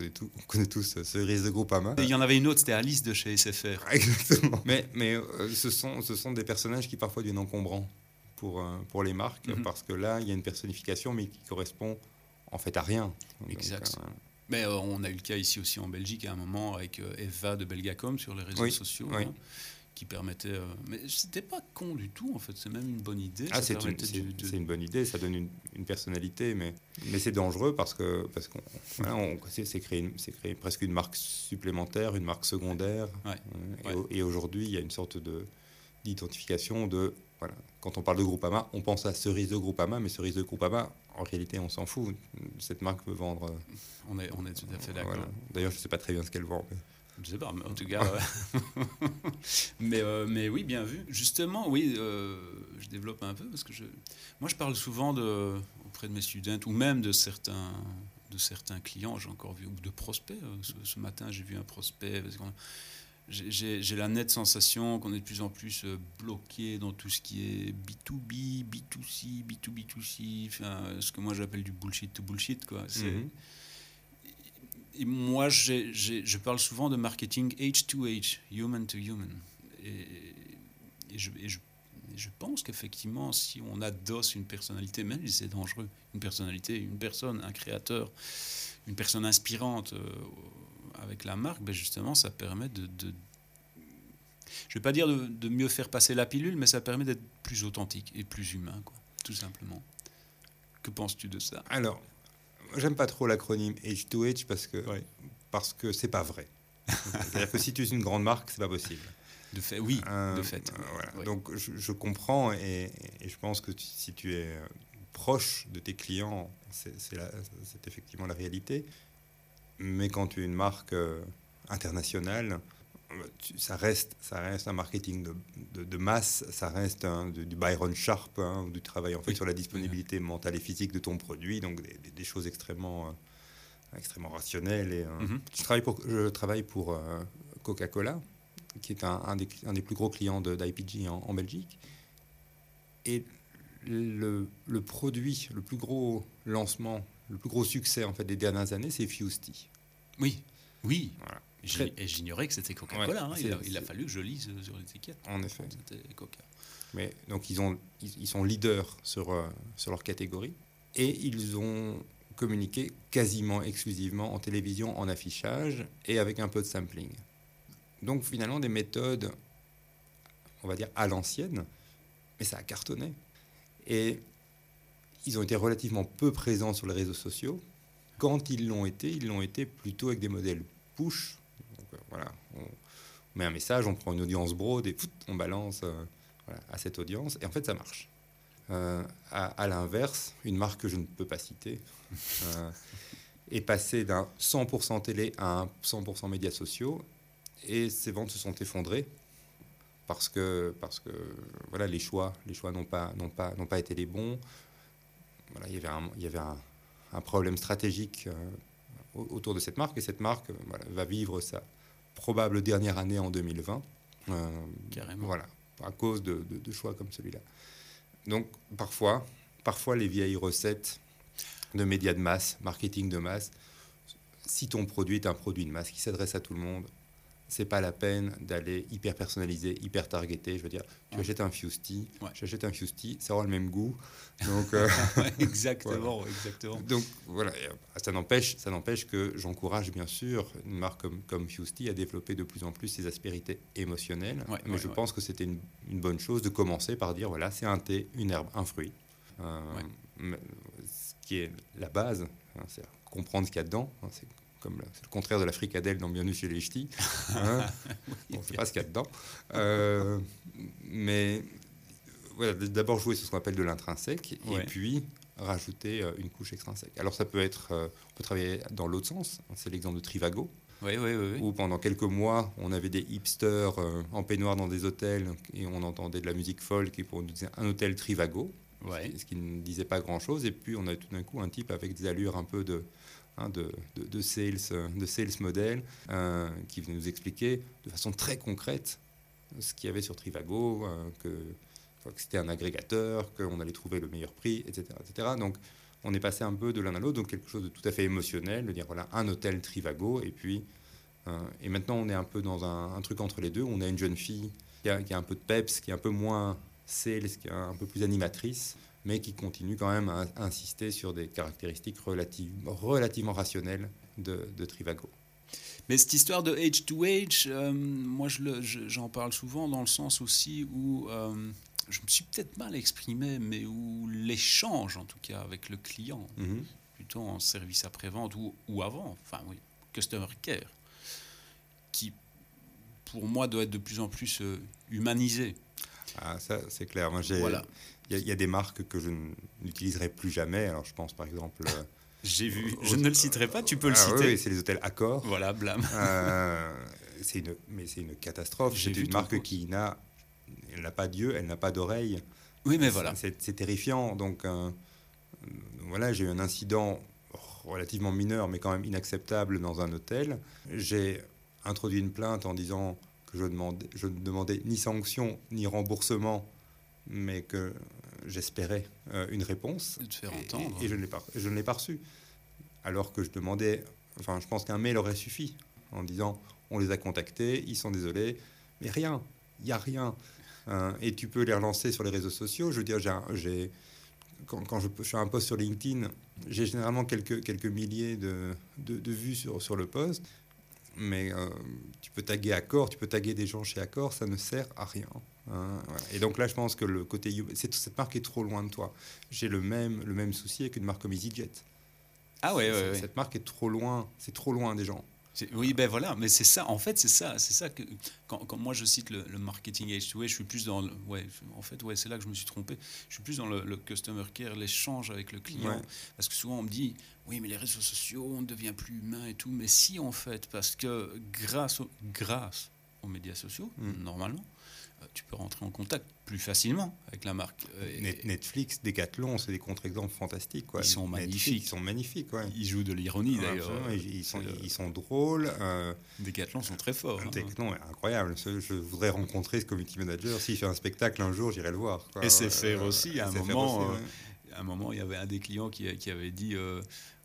On connaît tous Cerise de Groupama. Et il y en avait une autre, c'était Alice de chez SFR. Exactement. Mais, mais euh, ce, sont, ce sont des personnages qui parfois deviennent encombrants pour, euh, pour les marques, mhm. parce que là, il y a une personnification, mais qui correspond en fait à rien. exact. Euh, mais euh, on a eu le cas ici aussi en Belgique à un moment avec Eva de Belgacom sur les réseaux sociaux. Hein, qui permettait. mais c'était pas con du tout, en fait. C'est même une bonne idée. Ah, c'est une, une, bonne idée, ça donne une, personnalité, mais, mais c'est dangereux parce que parce qu'on c'est créé, créé, presque une marque supplémentaire, une marque secondaire. Et, et aujourd'hui, il y a une sorte de d'identification de quand on parle de Groupama, on pense à cerise de Groupama, mais cerise de Groupama, en réalité, on s'en fout. Cette marque veut vendre. Euh, on est, on est tout à fait d'accord. D'ailleurs, je ne sais pas très bien ce qu'elle vend. Mais... Je sais pas, mais en tout cas. mais, euh, mais oui, bien vu. Justement, oui, euh, je développe un peu parce que je, moi, je parle souvent auprès de mes students ou même de certains, de certains clients, j'ai encore vu, ou de prospects. Ce, matin, j'ai vu un prospect. J'ai la nette sensation qu'on est de plus en plus euh, bloqué dans tout ce qui est B2B, B2C, B2B2C, enfin, ce que moi j'appelle du bullshit to bullshit. Quoi. Mhm. Et moi, je parle souvent de marketing H2H, human to human. Et, je, je, pense qu'effectivement, si on adosse une personnalité, même si c'est dangereux, une personnalité, une personne, un créateur, une personne inspirante, euh, avec la marque, ben justement, ça permet de, je ne vais pas dire de, mieux faire passer la pilule, mais ça permet d'être plus authentique et plus humain, quoi, tout simplement. Que penses-tu de ça? Alors, j'aime pas trop l'acronyme H2H parce que ce parce que c'est pas vrai. C'est-à-dire que si tu es une grande marque, c'est pas possible. De fait, oui, de fait. Euh, Donc je, comprends et, je pense que si tu es proche de tes clients, c'est effectivement la réalité. Mais quand tu es une marque euh, internationale, ça reste, ça reste un marketing de, de, masse, ça reste du Byron Sharp, hein, du travail en fait sur la disponibilité mentale et physique de ton produit, donc des, choses extrêmement, euh, extrêmement rationnelles. Et, euh, mhm. je, travaille pour, je travaille pour Coca-Cola, qui est un, un, des, un, des, plus gros clients d'IPG en, en, Belgique. Et le, le, produit, le plus gros lancement le plus gros succès en fait des dernières années, c'est Fusty. Oui, oui. Et j'ignorais que c'était Coca-Cola. Hein. il, a, fallu que je lise sur l'étiquette. En effet. C'était Coca. Mais donc ils, ont, ils, sont leaders sur, euh, sur leur catégorie et ils ont communiqué quasiment exclusivement en télévision, en affichage et avec un peu de sampling. Donc finalement des méthodes, on va dire à l'ancienne, mais ça a cartonné. Et ils ont été relativement peu présents sur les réseaux sociaux. Quand ils l'ont été, ils l'ont été plutôt avec des modèles push. Euh, on met un message, on prend une audience broad et on balance euh, à cette audience. Et en fait, ça marche. Euh, à, l'inverse, une marque que je ne peux pas citer est passée d'un 100% télé à un 100% médias sociaux et ses ventes se sont effondrées parce que, parce que voilà, les choix les choix n'ont pas, pas, pas été les bons il y avait un, il y avait un, problème stratégique euh, autour de cette marque et cette marque euh, va vivre sa probable dernière année en 2020. Euh, Carrément. Voilà, à cause de, choix comme celui-là. Donc parfois, parfois les vieilles recettes de médias de masse, marketing de masse, si ton produit est un produit de masse qui s'adresse à tout le monde, c'est pas la peine d'aller hyper personnalisé, hyper targeté. Je veux dire, tu achètes un Fusty, j'achète un Fusty, ça aura le même goût. Donc, euh, exactement, exactement. Donc voilà, ça n'empêche, ça n'empêche que j'encourage bien sûr une marque comme, comme Fusty à développer de plus en plus ses aspérités émotionnelles. mais je pense que c'était une, bonne chose de commencer par dire voilà, c'est un thé, une herbe, un fruit. Euh, ce qui est la base, hein, c'est comprendre ce qu'il y a dedans. Hein, c'est comme c'est le contraire de la fricadelle dans Bienvenue chez les Ch'tis. Hein on ne sait pas ce qu'il y a dedans. Euh, mais voilà, d'abord jouer sur ce qu'on appelle de l'intrinsèque, Ouais. et puis rajouter euh, une couche extrinsèque. Alors ça peut être, euh, on peut travailler dans l'autre sens. C'est l'exemple de Trivago, Oui, oui, oui. où pendant quelques mois, on avait des hipsters en peignoir dans des hôtels, et on entendait de la musique folk, et on nous disait un hôtel Trivago Ouais. ce qui ne disait pas grand-chose. Et puis on a tout d'un coup un type avec des allures un peu de, hein, de, de, sales, de sales model euh, qui venait nous expliquer de façon très concrète ce qu'il y avait sur Trivago, euh, que c'était un agrégateur, qu'on allait trouver le meilleur prix, etc., etc. Donc on est passé un peu de l'un à l'autre, donc quelque chose de tout à fait émotionnel, de dire voilà un hôtel Trivago, et puis euh, et maintenant on est un peu dans un, un truc entre les deux. On a une jeune fille qui a, qui a un peu de peps, qui est un peu moins sales, qui est un peu plus animatrice, mais qui continue quand même à, insister sur des caractéristiques relative- relativement rationnelles de, de Trivago. Mais cette histoire de age to age, euh, moi je le- je- j'en parle souvent dans le sens aussi où euh, je me suis peut-être mal exprimé, mais où l'échange en tout cas avec le client, Mhm. plutôt en service après-vente ou, ou avant, enfin oui, customer care, qui pour moi doit être de plus en plus euh, humanisé. Ah, ça, c'est clair. Moi, j'ai, Voilà, il y, a- il y a des marques que je n'utiliserai plus jamais. Alors, je pense par exemple. euh, j'ai vu, je ne le citerai pas, tu peux le ah, citer. oui, c'est les hôtels Accor. Voilà, blâme. Euh, c'est une, mais c'est une catastrophe. J'ai une marque qui n'a, elle n'a pas d'yeux, elle n'a pas d'oreille. Oui, mais voilà. C'est, c'est terrifiant. Donc, euh, voilà, j'ai eu un incident relativement mineur, mais quand même inacceptable dans un hôtel. J'ai introduit une plainte en disant que je, demandais, je ne demandais ni sanction ni remboursement, mais que j'espérais euh, une réponse. De te faire Et- entendre. Et, je ne l'ai pas, je ne l'ai pas reçu. Alors que je demandais, enfin, je pense qu'un mail aurait suffi en disant on les a contactés, ils sont désolés, mais rien, il n'y a rien. Hein, et tu peux les relancer sur les réseaux sociaux. Je veux dire, j'ai, quand, quand je, je fais un post sur LinkedIn, j'ai généralement quelques, quelques milliers de, de, de vues sur, sur le post. Mais euh, tu peux taguer Accor, tu peux taguer des gens chez Accor, ça ne sert à rien. hein. Et donc là, je pense que le côté c'est- cette marque est trop loin de toi. J'ai le même, le même souci avec une marque comme EasyJet. Ah ouais, ouais, ouais. Cette marque est trop loin, c'est trop loin des gens. Oui, ben voilà, mais c'est ça, en fait, c'est ça, c'est ça que, quand, quand moi je cite le, le marketing H2A, je suis plus dans, le, ouais, en fait, ouais, c'est là que je me suis trompé, je suis plus dans le, le customer care, l'échange avec le client, Ouais. parce que souvent on me dit, oui, mais les réseaux sociaux, on ne devient plus humain et tout, mais si, en fait, parce que grâce, au- grâce aux médias sociaux, Mm. normalement, tu peux rentrer en contact plus facilement avec la marque. Euh, Net- Netflix, Decathlon, c'est des contre-exemples fantastiques. Quoi. Ils sont Netflix, magnifiques. Ils sont magnifiques, ouais. Ils jouent de l'ironie d'ailleurs. Ils, ils sont, C'est, euh, ils sont drôles. Euh, Decathlon sont très forts. hein. Decathlon est incroyable. Je, voudrais rencontrer ce community manager. S'il fait un spectacle un jour, j'irai le voir. quoi. SFR Euh, aussi, à un moment, aussi, euh, ouais. À un moment, il y avait un des clients qui, qui avait dit euh,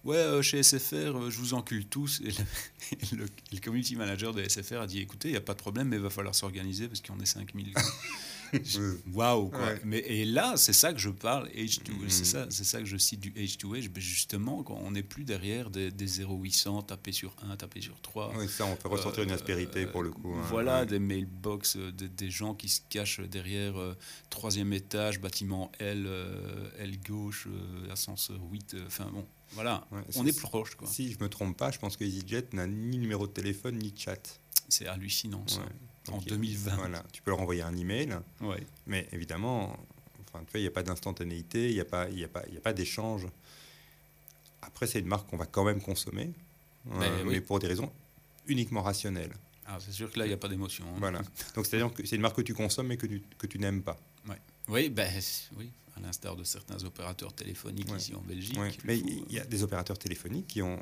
Ouais, euh, chez SFR, euh, je vous encule tous. Et le, et le- le community manager de SFR a dit Écoutez, il n'y a pas de problème, mais il va falloir s'organiser parce qu'on est 5000. Ouais. Waouh quoi. Ouais. Mais, Et là, c'est ça que je parle, H2, Mhm. c'est ça, c'est ça que je cite du H2H. Ben, Justement, quand on n'est plus derrière des, des 0800, taper sur 1, taper sur 3. Oui, ça, on fait ressortir une aspérité pour le coup. hein. Voilà, Ouais. des mailbox, euh, des, des gens qui se cachent derrière troisième étage, bâtiment L, L gauche, ascenseur 8. euh, Enfin bon, voilà, Ouais, on est proche. quoi. Si je me trompe pas, je pense que EasyJet n'a ni numéro de téléphone ni de chat. C'est hallucinant ça. Ouais. En Donc, il- 2020. Voilà, tu peux leur envoyer un email, Ouais. mais évidemment, enfin, tu vois, il n'y a pas d'instantanéité, il n'y a pas, y a pas, y a pas d'échange. Après, c'est une marque qu'on va quand même consommer, euh, Ben oui. mais pour des raisons uniquement rationnelles. Ah, c'est sûr que là, il n'y a pas d'émotion. hein. Voilà. Donc, c'est-à-dire que c'est une marque que tu consommes mais que tu, que tu n'aimes pas. Oui, ben, oui, à l'instar de certains opérateurs téléphoniques Ouais. ici en Belgique. Ouais. Mais il y a des opérateurs téléphoniques qui ont,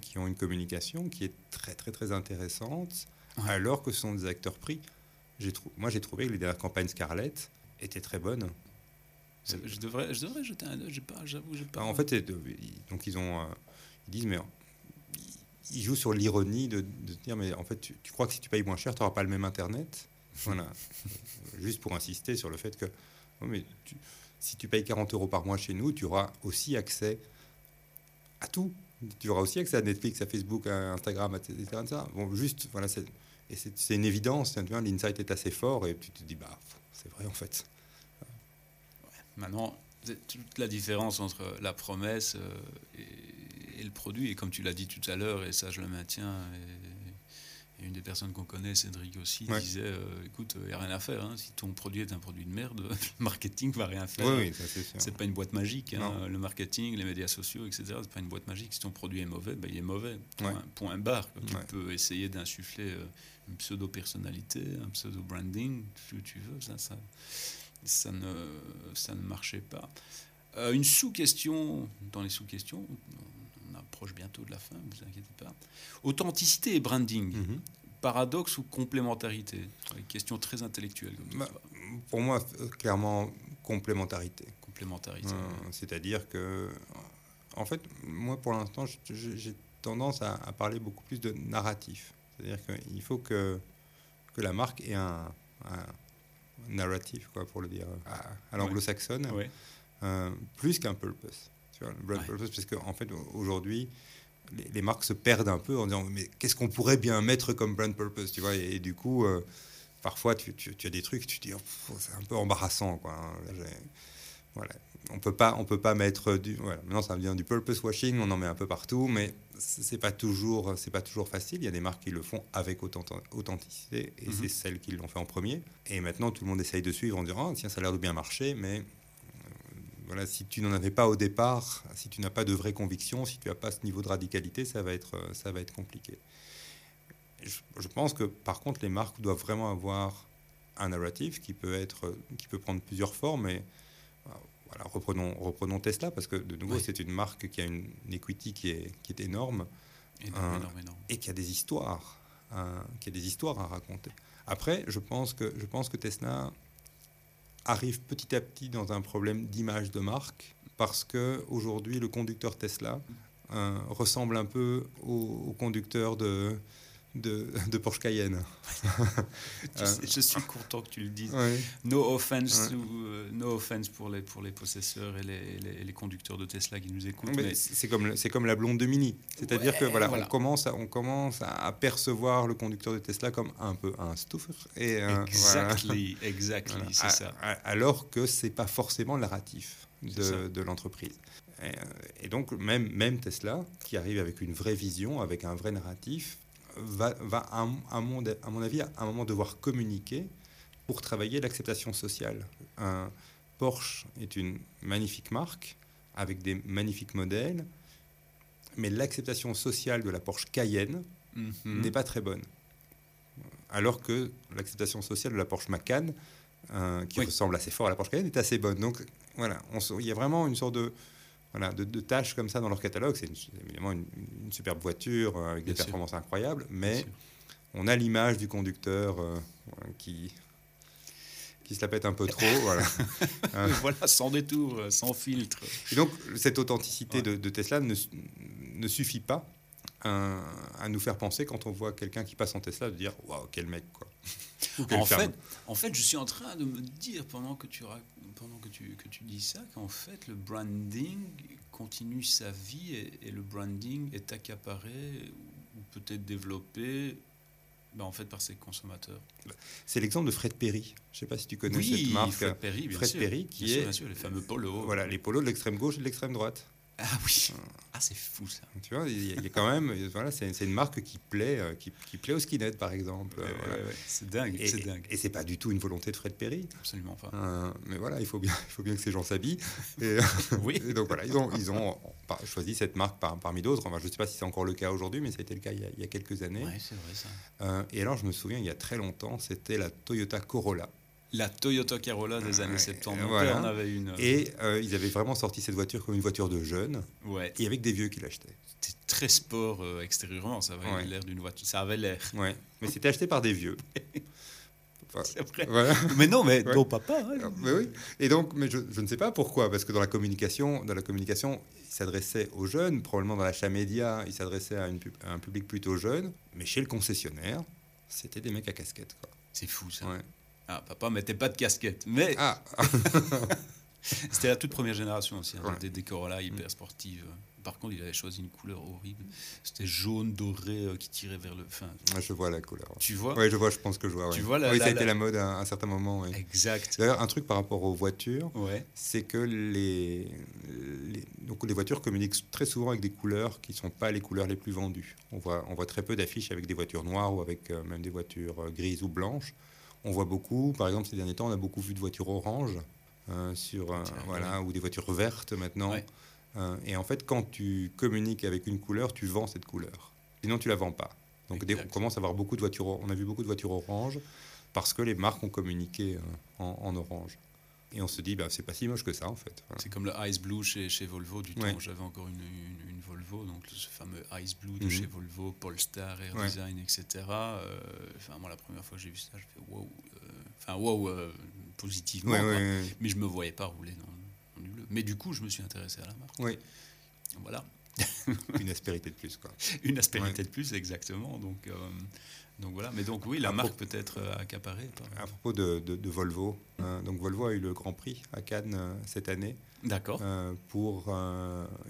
qui ont une communication qui est très, très, très intéressante, Ouais. alors que ce sont des acteurs pris. Moi, j'ai trouvé que les dernières campagnes Scarlett étaient très bonnes. Je devrais, je devrais jeter un œil, j'avoue, j'ai pas. En fait, donc ils ont, euh, ils disent mais ils- jouent sur l'ironie de, de dire mais en fait tu, tu crois que si tu payes moins cher, tu n'auras pas le même internet? Voilà, juste pour insister sur le fait que mais tu- si tu payes 40 euros par mois chez nous, tu auras aussi accès à tout. Tu auras aussi accès à Netflix, à Facebook, à Instagram, etc. juste voilà, c'est une évidence. L'insight est assez fort et tu te dis bah c'est vrai en fait. Maintenant, toute la différence entre la promesse euh, et, le produit, et comme tu l'as dit tout à l'heure, et ça je le maintiens, une des personnes qu'on connaît, Cédric aussi, disait euh, écoute, il n'y a rien à faire. Hein. si ton produit est un produit de merde, le marketing va rien faire. Oui, c'est pas une boîte magique. Hein. Le marketing, les médias sociaux, etc., c'est pas une boîte magique. Si ton produit est mauvais, ben, il est mauvais. Point, point barre. Tu peux essayer d'insuffler euh, une pseudo-personnalité, un pseudo-branding, ce que tu veux. Ça, ça, ça, ne, ça ne marchait pas. Euh, une sous-question, dans les sous-questions, on approche bientôt de la fin, ne vous inquiétez pas. Authenticité et branding, mhm. paradoxe ou complémentarité? Une question très intellectuelle. Bah, pour moi, clairement, complémentarité. Complémentarité. Euh, c'est-à-dire que, en fait, moi, pour l'instant, j'ai tendance à, parler beaucoup plus de narratif. C'est-à-dire qu'il faut que, que la marque ait un, narratif, quoi, pour le dire à, l'anglo-saxonne. Euh, plus qu'un purpose. Purpose, parce qu'en fait, aujourd'hui, les, marques se perdent un peu en disant mais qu'est-ce qu'on pourrait bien mettre comme brand purpose, tu vois, et, du coup, euh, parfois, tu, tu, as des trucs, tu te dis, oh, c'est un peu embarrassant, quoi. Hein. voilà. On peut pas, on peut pas mettre du. Voilà. Maintenant, ça devient du purpose washing. On en met un peu partout, mais c'est pas toujours, c'est pas toujours facile. Il y a des marques qui le font avec authenticité, et mm-hmm. c'est celles qui l'ont fait en premier. Et maintenant, tout le monde essaye de suivre en disant, oh, tiens, ça a l'air de bien marcher, mais voilà, si tu n'en avais pas au départ, si tu n'as pas de vraie conviction, si tu n'as pas ce niveau de radicalité, ça va être, euh, ça va être compliqué. Je, pense que par contre, les marques doivent vraiment avoir un narratif qui peut, être, qui peut prendre plusieurs formes. Et, euh, voilà, reprenons, reprenons Tesla, parce que de nouveau, c'est une marque qui a une, equity qui est, qui est énorme, euh, et qui a des histoires, qui a des histoires à raconter. Après, je pense que, je pense que Tesla arrive petit à petit dans un problème d'image de marque parce que aujourd'hui le conducteur Tesla euh, ressemble un peu au conducteur de, de, Porsche Cayenne. je suis content que tu le dises. No offense, euh, no offense pour les pour les possesseurs et les, les, conducteurs de Tesla qui nous écoutent. Mais, c'est comme c'est comme la blonde de Mini. C'est-à-dire que voilà, on commence à, on commence à percevoir le conducteur de Tesla comme un peu un stuffer. Et exactly, exactly, c'est ça. Alors que c'est pas forcément le narratif de, de l'entreprise. Et, et, donc même même Tesla qui arrive avec une vraie vision, avec un vrai narratif va, va à, mon, à, mon, avis, à un moment devoir communiquer pour travailler l'acceptation sociale. Un Porsche est une magnifique marque avec des magnifiques modèles, mais l'acceptation sociale de la Porsche Cayenne mhm. n'est pas très bonne. Alors que l'acceptation sociale de la Porsche Macan, euh, qui ressemble assez fort à la Porsche Cayenne, est assez bonne. Donc voilà, il y a vraiment une sorte de, voilà, de, tâches comme ça dans leur catalogue. C'est évidemment une, superbe voiture euh, avec des performances incroyables, mais on a l'image du conducteur euh, qui, qui se la pète un peu trop. voilà. voilà, sans détour, euh, sans filtre. Et donc, cette authenticité de, Tesla ne, ne suffit pas à, nous faire penser, quand on voit quelqu'un qui passe en Tesla, de dire Waouh, quel mec, quoi. en, fait, en fait, je suis en train de me dire, pendant que tu, pendant que tu, que tu dis ça, qu'en fait, le branding continue sa vie et, le branding est accaparé ou peut-être développé ben, en fait par ses consommateurs. C'est l'exemple de Fred Perry. Je ne sais pas si tu connais cette marque. Fred Perry, bien Fred Perry qui est bien sûr, les fameux polos. Voilà, les polos de l'extrême gauche et de l'extrême droite. Ah oui. Ah, c'est fou ça. Tu vois, il y, a quand même, voilà, c'est une marque qui plaît, euh, qui, qui, plaît aux skinheads par exemple. c'est dingue, c'est dingue. Et c'est pas du tout une volonté de Fred Perry. Absolument pas. Euh, mais voilà, il faut bien, il faut bien que ces gens s'habillent. Et, oui. et donc voilà, ils ont, ils ont choisi cette marque parmi d'autres. Enfin, je ne sais pas si c'est encore le cas aujourd'hui, mais ça a été le cas il y a, il y a quelques années. Oui, c'est vrai ça. Euh, et alors, je me souviens, il y a très longtemps, c'était la Toyota Corolla. La Toyota Corolla des années 70. on avait une. Euh, et euh, ils avaient vraiment sorti cette voiture comme une voiture de jeunes. Ouais. Et avec des vieux qui l'achetaient. C'était très sport euh, extérieurement, ça avait l'air d'une voiture. Ça avait l'air. Ouais. Mais c'était acheté par des vieux. Mais non, mais ton papa. Hein. Mais oui. Et donc, mais je, ne sais pas pourquoi, parce que dans la communication, dans la communication, il s'adressait aux jeunes, probablement dans l'achat média, il s'adressait à, à, un public plutôt jeune, mais chez le concessionnaire, c'était des mecs à casquette. C'est fou ça. Ah, papa mettait pas de casquette, mais. Ah C'était la toute première génération aussi, hein, Ouais. des, des Corolla hyper sportives. Par contre, il avait choisi une couleur horrible. C'était jaune doré euh, qui tirait vers le. Moi, je vois la couleur. tu vois Oui, je vois, je pense que je vois. ouais. Tu vois la- oui, la- ça a été la- mode à un certain moment. Exact. D'ailleurs, un truc par rapport aux voitures, Ouais. c'est que les, les, donc les voitures communiquent très souvent avec des couleurs qui ne sont pas les couleurs les plus vendues. On voit, on voit très peu d'affiches avec des voitures noires ou avec euh, même des voitures euh, grises ou blanches. On voit beaucoup, par exemple, ces derniers temps, on a beaucoup vu de voitures oranges euh, sur, euh, Tiens, voilà, ou des voitures vertes maintenant. Ouais. Euh, et en fait, quand tu communiques avec une couleur, tu vends cette couleur. Sinon, tu la vends pas. Donc, dès- on commence à avoir beaucoup de voitures. On a vu beaucoup de voitures oranges parce que les marques ont communiqué en, en orange. Et on se dit, bah, c'est pas si moche que ça, en fait. Voilà. C'est comme le Ice Blue chez, chez Volvo du Ouais. temps. J'avais encore une, une, une Volvo, donc ce fameux Ice Blue de Mhm. chez Volvo, Polestar, Air Ouais. Design, etc. Euh, Enfin, moi, la première fois que j'ai vu ça, je fais wow. euh, Enfin, wow, euh, positivement. Ouais, ouais, ouais. Mais je me voyais pas rouler dans, dans du bleu. Mais du coup, je me suis intéressé à la marque. Oui, Voilà. une aspérité de plus. Quoi. Une aspérité de plus, exactement. Donc, euh, donc voilà. Mais donc, oui, la marque peut être euh, accaparée. par- À propos de, de- de Volvo, hein, donc Volvo a eu le Grand Prix à Cannes euh, cette année D'accord. euh, pour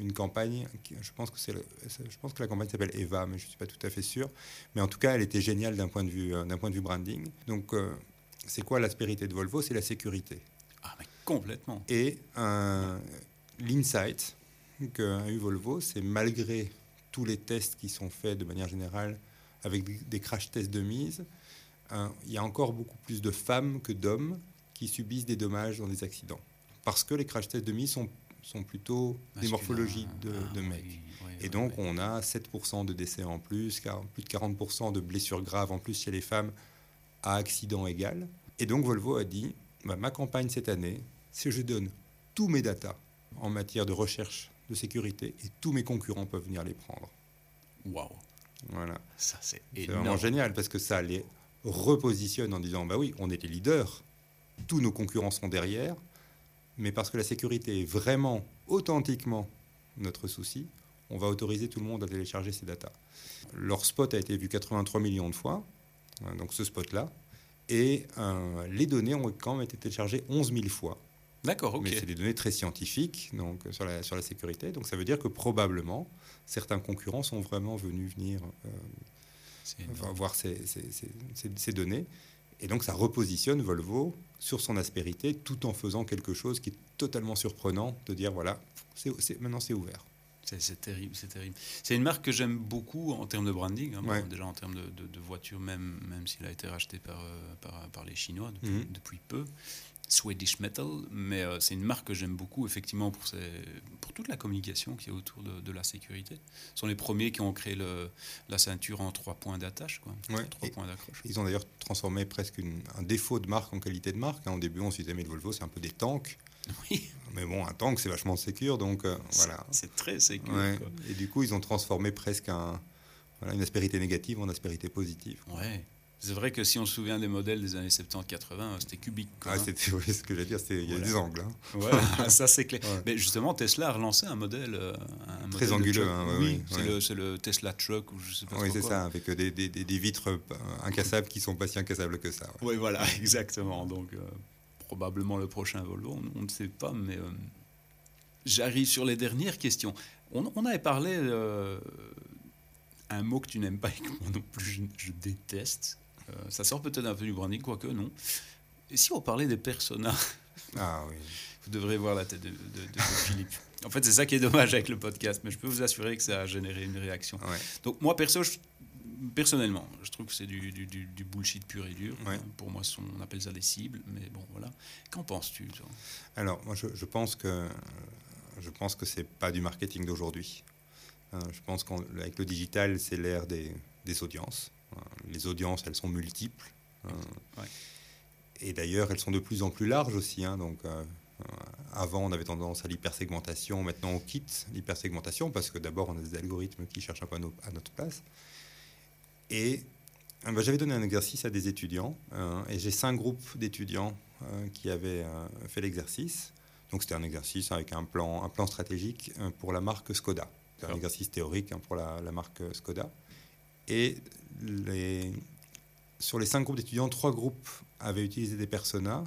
une campagne. qui- je, pense que c'est le- c'est- je pense que la campagne s'appelle Eva, mais je ne suis pas tout à fait sûr. Mais en tout cas, elle était géniale d'un point, de vue, d'un point de vue branding. Donc, c'est quoi l'aspérité de Volvo? C'est la sécurité. Ah, mais complètement. Et l'insight qu'a eu Volvo, c'est malgré tous les tests qui sont faits de manière générale avec des- crash tests de mise, euh, il y a encore beaucoup plus de femmes que d'hommes qui subissent des dommages dans des accidents. Parce que les crash tests de mise sont, sont plutôt des morphologies de, Ah, de mecs. oui, Et oui, donc, on a 7% de décès en plus, car- plus de 40% de blessures graves en plus chez les femmes à accident égal. Et donc, Volvo a dit bah, ma campagne cette année, c'est je donne tous mes datas en matière de recherche de sécurité et tous mes concurrents peuvent venir les prendre. Waouh, Voilà. ça c'est vraiment génial parce que ça les repositionne en disant bah oui, on est les leaders, tous nos concurrents sont derrière, mais parce que la sécurité est vraiment authentiquement notre souci, on va autoriser tout le monde à télécharger ces datas. Leur spot a été vu 83 millions de fois, hein, donc ce spot-là, et euh, les données ont quand même été téléchargées 11 000 fois. D'accord, ok. Mais c'est des données très scientifiques donc, euh, sur, la, sur la sécurité. Donc ça veut dire que probablement certains concurrents sont vraiment venus venir euh, voir ces, ces- ces- ces- ces données. Et donc ça repositionne Volvo sur son aspérité tout en faisant quelque chose qui est totalement surprenant de dire voilà, maintenant c'est ouvert. C'est terrible, c'est terrible. C'est une marque que j'aime beaucoup en termes de branding, hein, Ouais. déjà en termes de, de, de voiture, même, même s'il a été racheté par, euh, par, par les Chinois depuis, Mhm. depuis peu. Swedish Metal, mais euh, c'est une marque que j'aime beaucoup effectivement pour, ses- pour toute la communication qui est autour de, de la sécurité. Ce sont les premiers qui ont créé le, la ceinture en trois points d'attache, quoi. Ouais. trois points d'accroche. ils ont d'ailleurs transformé presque une- un défaut de marque en qualité de marque. Au début, on se disait mais le Volvo c'est un peu des tanks. Oui, Mais bon, un tank c'est vachement sécure, donc euh, voilà. c'est très sécure. Ouais. Et du coup, ils ont transformé presque un, voilà, une aspérité négative en aspérité positive. Ouais. C'est vrai que si on se souvient des modèles des années 70-80, c'était cubique. quoi, Ah, hein. c'était oui, ce que j'allais dire, c'est il y a Voilà. des angles. hein. Ouais, ça c'est clair. Ouais. Mais justement, Tesla a relancé un modèle. euh, un Très modèle anguleux, hein, ouais, oui, ouais, c'est le, Tesla Truck ou je sais pas Oui, c'est ça, avec des, des- vitres euh, incassables qui sont pas si incassables que ça. Oui, voilà, exactement. Donc, euh, probablement le prochain Volvo, on, on ne sait pas, mais euh, j'arrive sur les dernières questions. On, on avait parlé euh, un mot que tu n'aimes pas et que moi non plus je, je déteste. Euh, ça sort peut-être un peu du branding, quoique non. Et si on parlait des personas? Ah oui. Vous devrez voir la tête de, de- de- de Philippe. En fait, c'est ça qui est dommage avec le podcast, mais je peux vous assurer que ça a généré une réaction. Ouais. Donc moi, perso, je- personnellement, je trouve que c'est du, du- du- du bullshit pur et dur. Ouais. Pour moi, on appelle ça des cibles, mais bon, voilà. Qu'en penses-tu Alors, moi, je, je pense que je pense que c'est pas du marketing d'aujourd'hui. Euh, je pense qu'avec le digital, c'est l'ère des, des audiences. Euh, Les audiences, elles sont multiples. Ouais. Et d'ailleurs, elles sont de plus en plus larges aussi. hein. donc, euh, euh, avant, on avait tendance à l'hypersegmentation. Maintenant, on quitte l'hypersegmentation parce que d'abord, on a des algorithmes qui cherchent un peu à, notre place. Et euh, bah, j'avais donné un exercice à des étudiants. euh, et j'ai cinq groupes d'étudiants euh, qui avaient fait l'exercice. Donc, c'était un exercice avec un plan, un plan stratégique pour la marque Skoda. C'était un exercice théorique hein, pour la, la marque Skoda. Et les, sur les cinq groupes d'étudiants, trois groupes avaient utilisé des personas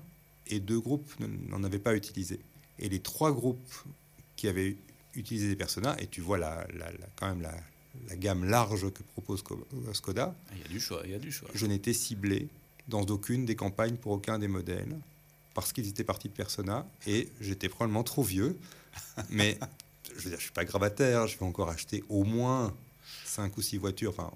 et deux groupes ne- n'en avaient pas utilisé. Et les trois groupes qui avaient utilisé des personas, et tu vois la, quand même la, gamme large que propose Skoda. Il y a du choix, il y a du choix. Je n'étais ciblé dans aucune des campagnes pour aucun des modèles parce qu'ils étaient partis de Persona et j'étais probablement trop vieux. Mais je veux dire, je suis pas gravataire, je vais encore acheter au moins 5 ou 6 voitures. Enfin,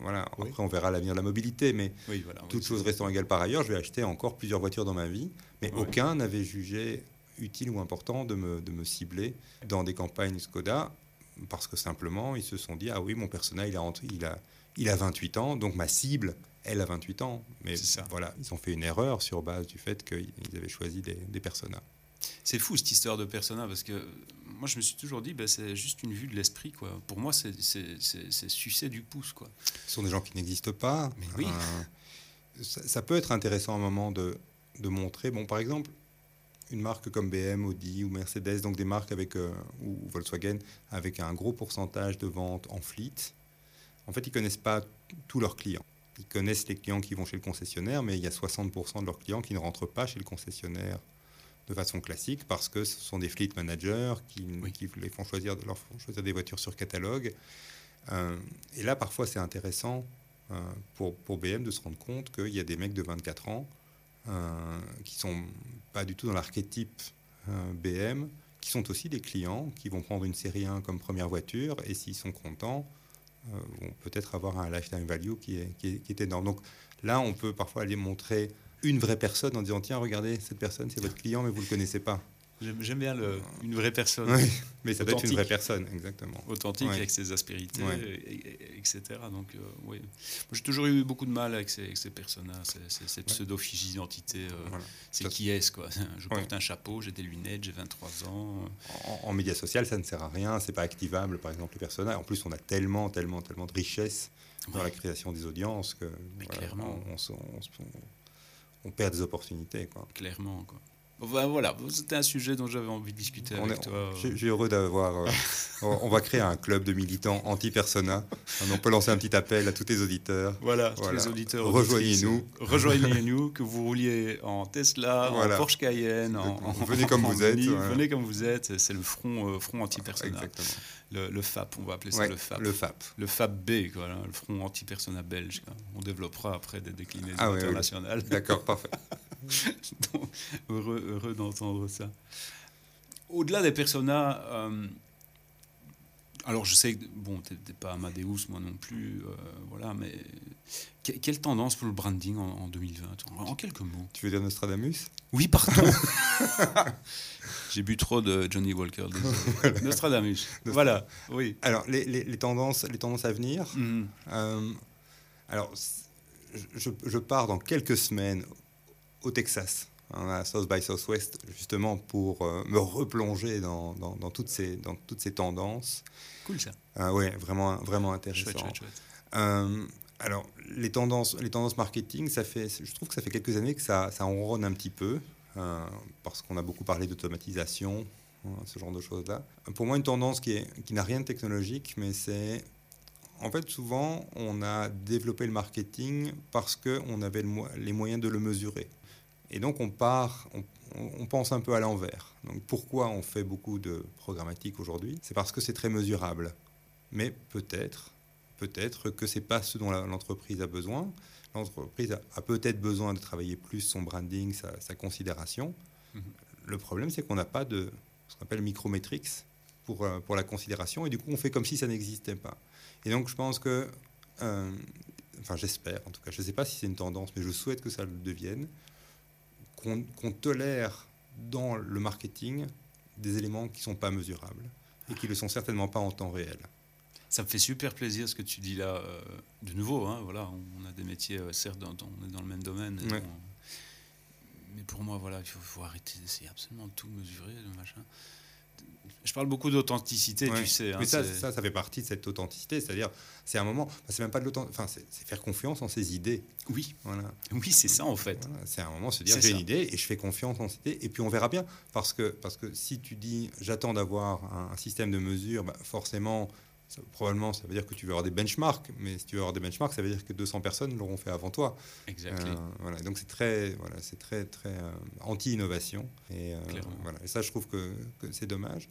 voilà. Après, on verra l'avenir de la mobilité, mais oui, voilà, toutes choses restant égales par ailleurs, je vais acheter encore plusieurs voitures dans ma vie. Mais aucun n'avait jugé utile ou important de me, de me cibler dans des campagnes Skoda parce que simplement ils se sont dit ah oui mon personnel il a, il a, il a 28 ans donc ma cible elle a 28 ans mais ça. voilà ils ont fait une erreur sur base du fait qu'ils avaient choisi des, des personas c'est fou cette histoire de persona parce que moi je me suis toujours dit ben, c'est juste une vue de l'esprit quoi. Pour moi c'est sucer du pouce quoi. Ce sont des gens qui n'existent pas. Mais oui. Euh, ça, ça, peut être intéressant à un moment de, de montrer bon par exemple une marque comme BM, Audi ou Mercedes, donc des marques avec, euh, ou Volkswagen, avec un gros pourcentage de ventes en fleet, en fait, ils ne connaissent pas tous leurs clients. Ils connaissent les clients qui vont chez le concessionnaire, mais il y a 60% de leurs clients qui ne rentrent pas chez le concessionnaire de façon classique parce que ce sont des fleet managers qui, qui les font choisir, leur font choisir des voitures sur catalogue. Euh, et là, parfois, c'est intéressant euh, pour, pour BM de se rendre compte qu'il y a des mecs de 24 ans euh, qui sont pas du tout dans l'archétype BM, qui sont aussi des clients qui vont prendre une série 1 comme première voiture et s'ils sont contents, vont peut-être avoir un lifetime value qui est, qui est, qui est énorme. Donc là, on peut parfois aller montrer une vraie personne en disant tiens, regardez, cette personne, c'est votre client, mais vous ne le connaissez pas. J'aime bien le, une vraie personne. Oui, mais ça doit être une vraie personne, exactement. Authentique, avec ses aspérités, etc. Donc, euh, oui. J'ai toujours eu beaucoup de mal avec ces, ces personnages, cette pseudo-fiche d'identité. Euh, c'est qui est-ce, quoi Je porte un chapeau, j'ai des lunettes, j'ai 23 ans. En, médias sociaux, ça ne sert à rien, c'est pas activable, par exemple, les personnages. En plus, on a tellement, tellement, tellement de richesse dans la création des audiences que clairement. On, on, perd des opportunités. Quoi. Clairement, quoi. Voilà, c'était un sujet dont j'avais envie de discuter avec toi. Je suis heureux d'avoir. Euh, on va créer un club de militants anti-persona. On peut lancer un petit appel à tous les auditeurs. Voilà, tous les auditeurs. Rejoignez-nous. Rejoignez-nous, que vous rouliez en Tesla, en Porsche Cayenne. En, venez comme vous êtes. Venez comme vous êtes. C'est le front, euh, front anti-persona. Exactement le, FAP, on va appeler ça le FAP. Le FAP. Le FAP B, le Front Anti-Persona belge. On développera après des déclinaisons ah internationales. D'accord, parfait. heureux heureux d'entendre ça. Au-delà des personas, euh, alors je sais que bon, t'es pas Amadeus, moi non plus, euh, voilà, mais quelle tendance pour le branding en, 2020 En quelques mots. Tu veux dire Nostradamus? Oui, pardon. J'ai bu trop de Johnny Walker. Nostradamus. Voilà, oui. Alors, les, tendances, les tendances à venir. Mhm. Euh, alors, je, pars dans quelques semaines au Texas, à South by Southwest, justement pour euh, me replonger dans, dans, toutes ces, dans toutes ces tendances. Cool ça. Euh, oui, vraiment, vraiment intéressant. Chouette, chouette, chouette. Euh, alors, les tendances, les tendances marketing, ça fait, je trouve que ça fait quelques années que ça, ça enronne un petit peu, euh, parce qu'on a beaucoup parlé d'automatisation, hein, ce genre de choses-là. Pour moi, une tendance qui, est, qui n'a rien de technologique, mais c'est... En fait, souvent, on a développé le marketing parce qu'on avait les moyens de le mesurer. Et donc, on part, on, on pense un peu à l'envers. Donc, pourquoi on fait beaucoup de programmatique aujourd'hui? C'est parce que c'est très mesurable. Mais peut-être peut-être que ce n'est pas ce dont l'entreprise a besoin. L'entreprise a, peut-être besoin de travailler plus son branding, sa, considération. Mhm. Le problème, c'est qu'on n'a pas de ce qu'on appelle micrometrics pour, euh, pour la considération, et du coup, on fait comme si ça n'existait pas. Et donc, je pense que, euh, enfin, j'espère, en tout cas, je ne sais pas si c'est une tendance, mais je souhaite que ça le devienne, qu'on tolère dans le marketing des éléments qui ne sont pas mesurables et qui ne le sont certainement pas en temps réel. Ça me fait super plaisir ce que tu dis là. Euh, de nouveau, hein, voilà, on a des métiers, euh, certes, on est dans le même domaine. mais pour moi, voilà, il faut, arrêter d'essayer absolument tout mesurer, le machin. Je parle beaucoup d'authenticité, tu sais. Hein, mais ça, ça, ça, fait partie de cette authenticité. C'est-à-dire, c'est un moment, c'est même pas de l'authenticité, enfin, c'est faire confiance en ses idées. Oui, voilà. Oui, c'est ça en fait. c'est un moment se dire j'ai une idée et je fais confiance en cette idée et puis on verra bien. Parce que, parce que si tu dis j'attends d'avoir un, système de mesure, bah, forcément ça- probablement, ça veut dire que tu veux avoir des benchmarks, mais si tu veux avoir des benchmarks, ça veut dire que 200 personnes l'auront fait avant toi. Exactly. Euh, voilà, donc c'est très, voilà, c'est très, très euh, anti-innovation. Et, euh, voilà, et ça, je trouve que, que c'est dommage.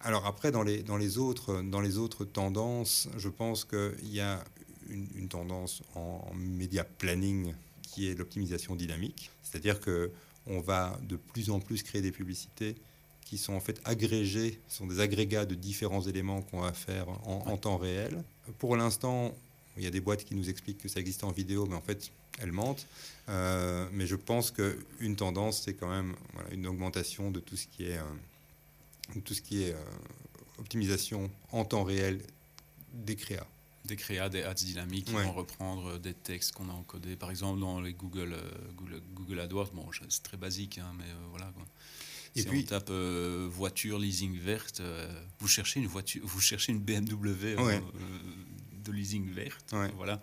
Alors après, dans les, dans, les autres, dans les autres tendances, je pense qu'il y a une, une tendance en, en media planning qui est l'optimisation dynamique. C'est-à-dire que on va de plus en plus créer des publicités qui sont en fait agrégées, sont des agrégats de différents éléments qu'on va faire en, en temps réel. Pour l'instant, il y a des boîtes qui nous expliquent que ça existe en vidéo, mais en fait, elles mentent. Euh, mais je pense qu'une tendance, c'est quand même voilà, une augmentation de tout ce qui est, euh, tout ce qui est euh, optimisation en temps réel des créas. Des créas, des ads dynamiques qui Ouais. vont reprendre des textes qu'on a encodés. Par exemple, dans les Google, Google, Google AdWords, bon, c'est très basique, hein, mais euh, voilà. Quoi. Et si puis- on tape euh, voiture leasing verte, euh, vous cherchez une voiture, vous cherchez une BMW euh, Ouais. de leasing verte, Ouais. voilà.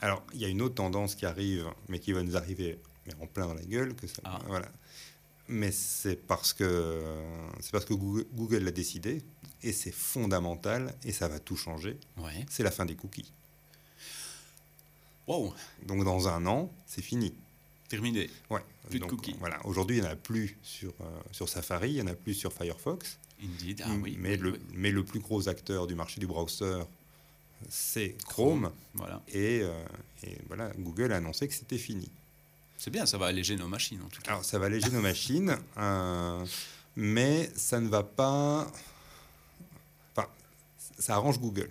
Alors, il y a une autre tendance qui arrive, mais qui va nous arriver mais en plein dans la gueule. Que ça, Ah. voilà. Mais c'est parce que, c'est parce que Google, Google l'a décidé, et c'est fondamental, et ça va tout changer. Ouais. C'est la fin des cookies. Wow, Donc, dans un an, c'est fini. Terminé. Ouais. Plus de Donc, cookies. Voilà. Aujourd'hui, il n'y en a plus sur, euh, sur Safari, il n'y en a plus sur Firefox. Indeed. Ah oui. mais, oui, le, oui. mais le plus gros acteur du marché du browser, c'est Chrome. Voilà. Et, euh, et voilà, Google a annoncé que c'était fini. C'est bien, ça va alléger nos machines en tout cas. Alors, ça va alléger nos machines, euh, mais ça ne va pas. Enfin, ça arrange Google.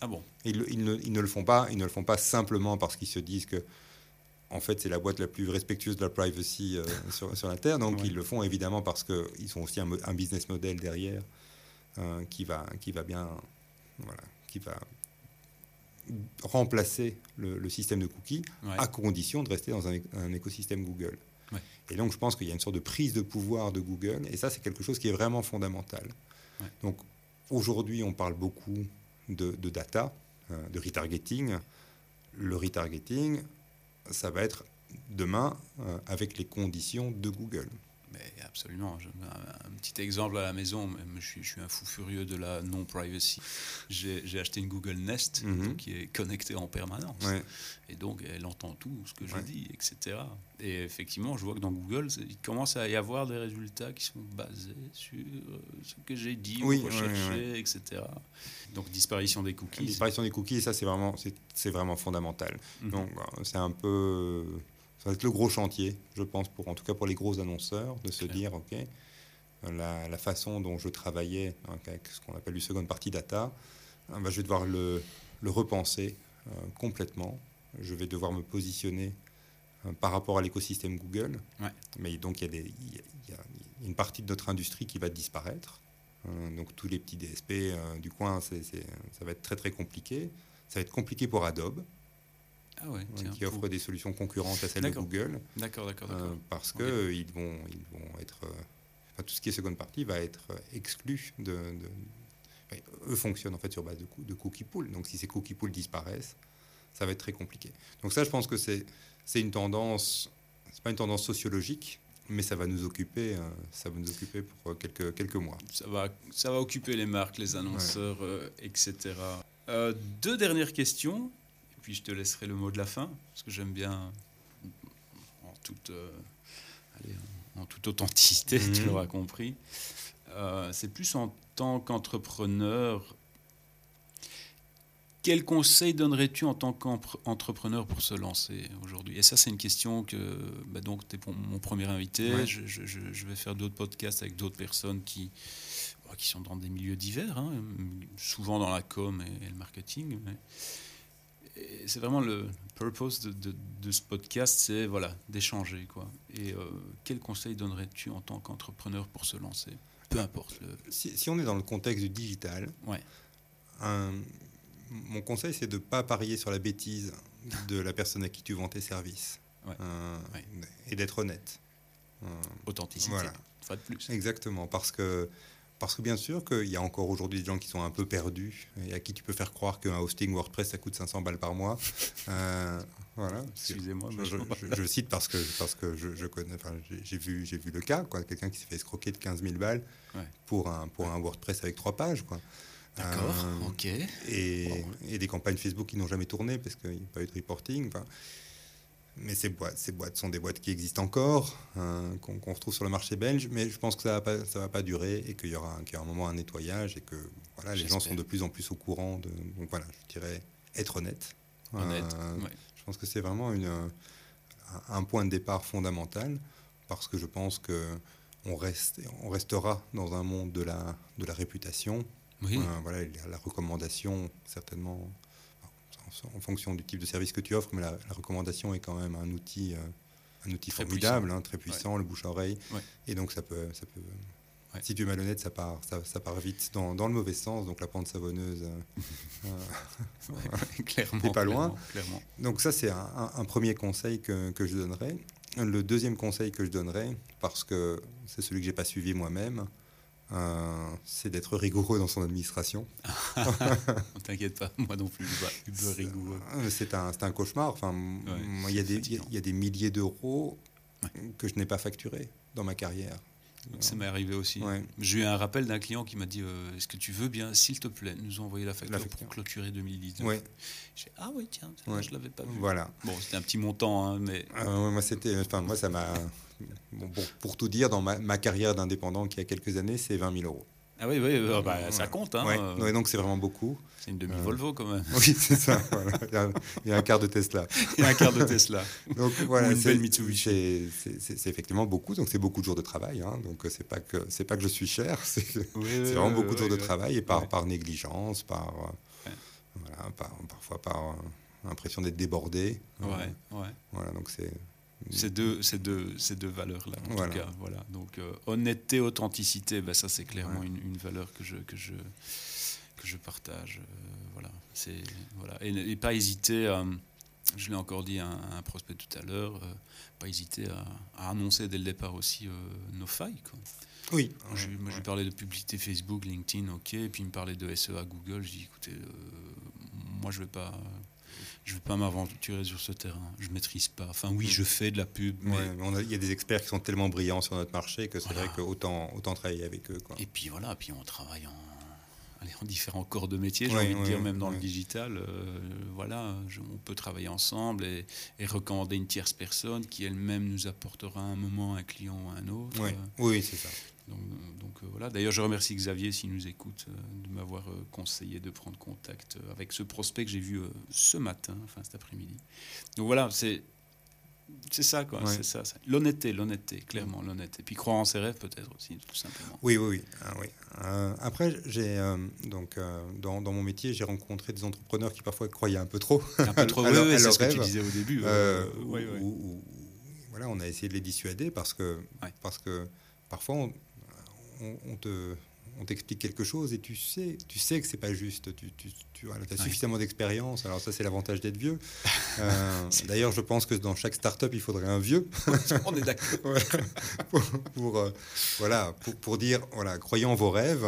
Ah bon? Ils, ils ne, ils ne le font pas. Ils ne le font pas simplement parce qu'ils se disent que, en fait, c'est la boîte la plus respectueuse de la privacy euh, sur, sur la terre. Donc, Ouais. ils le font évidemment parce qu'ils ont aussi un, business model derrière euh, qui va, qui va bien, voilà, qui va remplacer le, le système de cookies Ouais. à condition de rester dans un, écosystème Google. Ouais. Et donc, je pense qu'il y a une sorte de prise de pouvoir de Google, et ça, c'est quelque chose qui est vraiment fondamental. Donc, aujourd'hui, on parle beaucoup de, de data, euh, de retargeting. Le retargeting, ça va être demain euh, avec les conditions de Google. Mais absolument. Un, un petit exemple à la maison, je suis, je suis un fou furieux de la non-privacy. J'ai j'ai acheté une Google Nest Mhm. donc, qui est connectée en permanence. Ouais. Et donc, elle entend tout ce que je Ouais. dis, etc. Et effectivement, je vois que dans Google, il commence à y avoir des résultats qui sont basés sur euh, ce que j'ai dit Oui, ou ouais, recherché, etc. Donc, disparition des La cookies. disparition des cookies, ça, c'est vraiment, c'est, c'est vraiment fondamental. Mhm. Donc, euh, c'est un peu. Ça va être le gros chantier, je pense, pour, en tout cas pour les gros annonceurs, de se Clair. dire OK, la, la façon dont je travaillais hein, avec ce qu'on appelle du second party data, hein, bah, je vais devoir le, le repenser euh, complètement. Je vais devoir me positionner euh, par rapport à l'écosystème Google. Ouais. Mais donc, il y, a y y une partie de notre industrie qui va disparaître. Euh, donc, tous les petits DSP euh, du coin, ça va être très, très compliqué. Ça va être compliqué pour Adobe, Ah ouais, tiens, qui offre des solutions concurrentes à celles de. Google, D'accord, d'accord, euh, d'accord. parce Ok. que ils vont, ils vont être, euh, enfin, tout ce qui est seconde partie va être euh, exclu de, de- enfin, eux fonctionnent en fait sur base de, coo- de cookie pool. Donc si ces cookie pools disparaissent, ça va être très compliqué. Donc ça, je pense que c'est c'est une tendance, c'est pas une tendance sociologique, mais ça va nous occuper, euh, ça va nous occuper pour euh, quelques quelques mois. Ça va, ça va occuper les marques, les annonceurs, euh, etc. Euh, deux dernières questions, puis je te laisserai le mot de la fin, parce que j'aime bien, en toute, euh, allez, en toute authenticité, tu Mhm. l'auras compris. Euh, C'est plus en tant qu'entrepreneur. Quel conseil donnerais-tu en tant qu'entrepreneur pour se lancer aujourd'hui? Et ça, c'est une question que, bah donc, tu es mon premier invité. Ouais. Je, je- je- je vais faire d'autres podcasts avec d'autres personnes qui, bah, qui sont dans des milieux divers, hein, souvent dans la com et, le marketing. mais- c'est vraiment le purpose de, de- de ce podcast, c'est voilà, d'échanger. quoi. Et euh, quel conseil donnerais-tu en tant qu'entrepreneur pour se lancer? Peu importe. Le... Si, si on est dans le contexte du digital, Ouais. un- mon conseil, c'est de ne pas parier sur la bêtise de la personne à qui tu vends tes services. Ouais. Euh, Ouais. Et d'être honnête. Euh, Authenticité. Voilà. Une fois de plus. Exactement, parce que, parce que bien sûr qu'il y a encore aujourd'hui des gens qui sont un peu perdus et à qui tu peux faire croire qu'un hosting WordPress ça coûte 500 balles par mois. Euh, voilà. Excusez-moi, Je, je- je- je cite parce que, parce que je, connais, enfin, j'ai- vu, j'ai vu le cas, quoi, quelqu'un qui s'est fait escroquer de 15 000 balles Ouais. pour, un, pour un WordPress avec trois pages. Quoi. D'accord, ok. Et, et, des campagnes Facebook qui n'ont jamais tourné parce qu'il n'y a pas eu de reporting. Enfin, mais ces boîtes, ces boîtes sont des boîtes qui existent encore, hein, qu'on retrouve sur le marché belge, mais je pense que ça ne va, va, pas durer et qu'il y, aura, qu y aura un moment un nettoyage et que voilà, les gens sont de plus en plus au courant. De, donc voilà, je dirais être honnête. Honnête, ouais. Je pense que c'est vraiment une, un point de départ fondamental parce que je pense que on, reste, on restera dans un monde de la, de la réputation. Oui. Euh, voilà, la recommandation, certainement, en fonction du type de service que tu offres, mais la, la recommandation est quand même un outil, euh, un outil Très formidable, puissant. hein, très puissant, le bouche-oreille. Ouais. Et donc, ça peut, ça peut Ouais. si tu es malhonnête, ça part, ça, ça part vite dans, dans, le mauvais sens. Donc, la pente savonneuse. euh, Ouais, clairement. T'es pas loin. Clairement, clairement. donc, ça, c'est un, premier conseil que, que je donnerais. Le deuxième conseil que je donnerais, parce que c'est celui que j'ai pas suivi moi-même, euh, c'est d'être rigoureux dans son administration. T'inquiète pas, moi non plus, je suis pas rigoureux. C'est un, un, cauchemar. Enfin, ouais, moi, il y, a des, il y a des milliers d'euros ouais. que je n'ai pas facturés dans ma carrière. Ça m'est arrivé aussi. Ouais. J'ai eu un rappel d'un client qui m'a dit euh, Est-ce que tu veux bien, s'il te plaît, nous envoyer la facture, la facture. pour clôturer 2019 ouais. J'ai dit Ah oui, tiens, ouais. je ne l'avais pas vu. Voilà. Bon, c'était un petit montant, hein, mais. Euh, moi, c'était, enfin, moi, ça m'a. Bon, pour, pour, tout dire, dans ma, ma carrière d'indépendant qui a quelques années, c'est 20 000 euros. Ah oui, oui, bah, bah, ça compte. Hein, ouais. ouais. donc c'est vraiment beaucoup. C'est une demi-Volvo quand même. Oui, c'est ça. Voilà. Il, y a, il, y a, un quart de Tesla. Il y a un quart de Tesla. donc voilà, c'est Mitsubishi. C'est effectivement beaucoup. Donc c'est beaucoup de jours de travail. Hein. Donc c'est pas que c'est pas que je suis cher. C'est oui, vraiment beaucoup de jours de travail et par par négligence, par voilà, par, parfois par impression d'être débordé. Ouais, ouais. Voilà, donc c'est ces deux, ces deux, ces deux valeurs-là, en voilà. tout cas. Voilà. Donc, euh, honnêteté, authenticité, ben, ça, c'est clairement ouais. une, une, valeur que je, que je, que je partage. Euh, voilà. voilà. Et, et, pas hésiter, à, je l'ai encore dit à un, à un, prospect tout à l'heure, euh, pas hésiter à, à, annoncer dès le départ aussi euh, nos failles. Quoi. Oui. Je, moi, je parlais de publicité Facebook, LinkedIn, ok, et puis il me parlait de SEA Google. Je dis, écoutez, euh, moi, je ne vais pas je ne vais pas m'aventurer sur ce terrain. Je ne maîtrise pas. Enfin, oui, je fais de la pub. Mais... Ouais, il y a des experts qui sont tellement brillants sur notre marché que c'est voilà. vrai qu'autant autant travailler avec eux. Quoi. Et puis voilà, puis on travaille en, allez, en différents corps de métier, j'ai ouais, envie de dire, même dans le digital. Euh, voilà, je, on peut travailler ensemble et, et, recommander une tierce personne qui elle-même nous apportera à un moment un client ou un autre. Euh, oui, c'est ça. Donc, donc euh, voilà. D'ailleurs, je remercie Xavier s'il nous écoute euh, de m'avoir euh, conseillé de prendre contact avec ce prospect que j'ai vu ce matin, enfin cet après-midi. Donc voilà, c'est c'est ça quoi, ouais. c'est ça, ça. L'honnêteté, l'honnêteté, clairement l'honnêteté. Et puis croire en ses rêves peut-être aussi, tout simplement. Oui, oui, oui. Ah, oui. Euh, après, j'ai donc dans, dans, mon métier, j'ai rencontré des entrepreneurs qui parfois croyaient un peu trop. Un peu trop. oui, c'est ce que tu disais au début. oui. Où, où, voilà, on a essayé de les dissuader parce que parce que parfois on, on, on te on t'explique quelque chose et tu sais, tu sais que c'est pas juste. Tu, tu, tu voilà, as suffisamment d'expérience. Alors ça, c'est l'avantage d'être vieux. Euh, D'ailleurs, je pense que dans chaque start-up, il faudrait un vieux. On est d'accord. ouais. pour, pour euh, voilà, pour, pour, dire, voilà, croyez en vos rêves,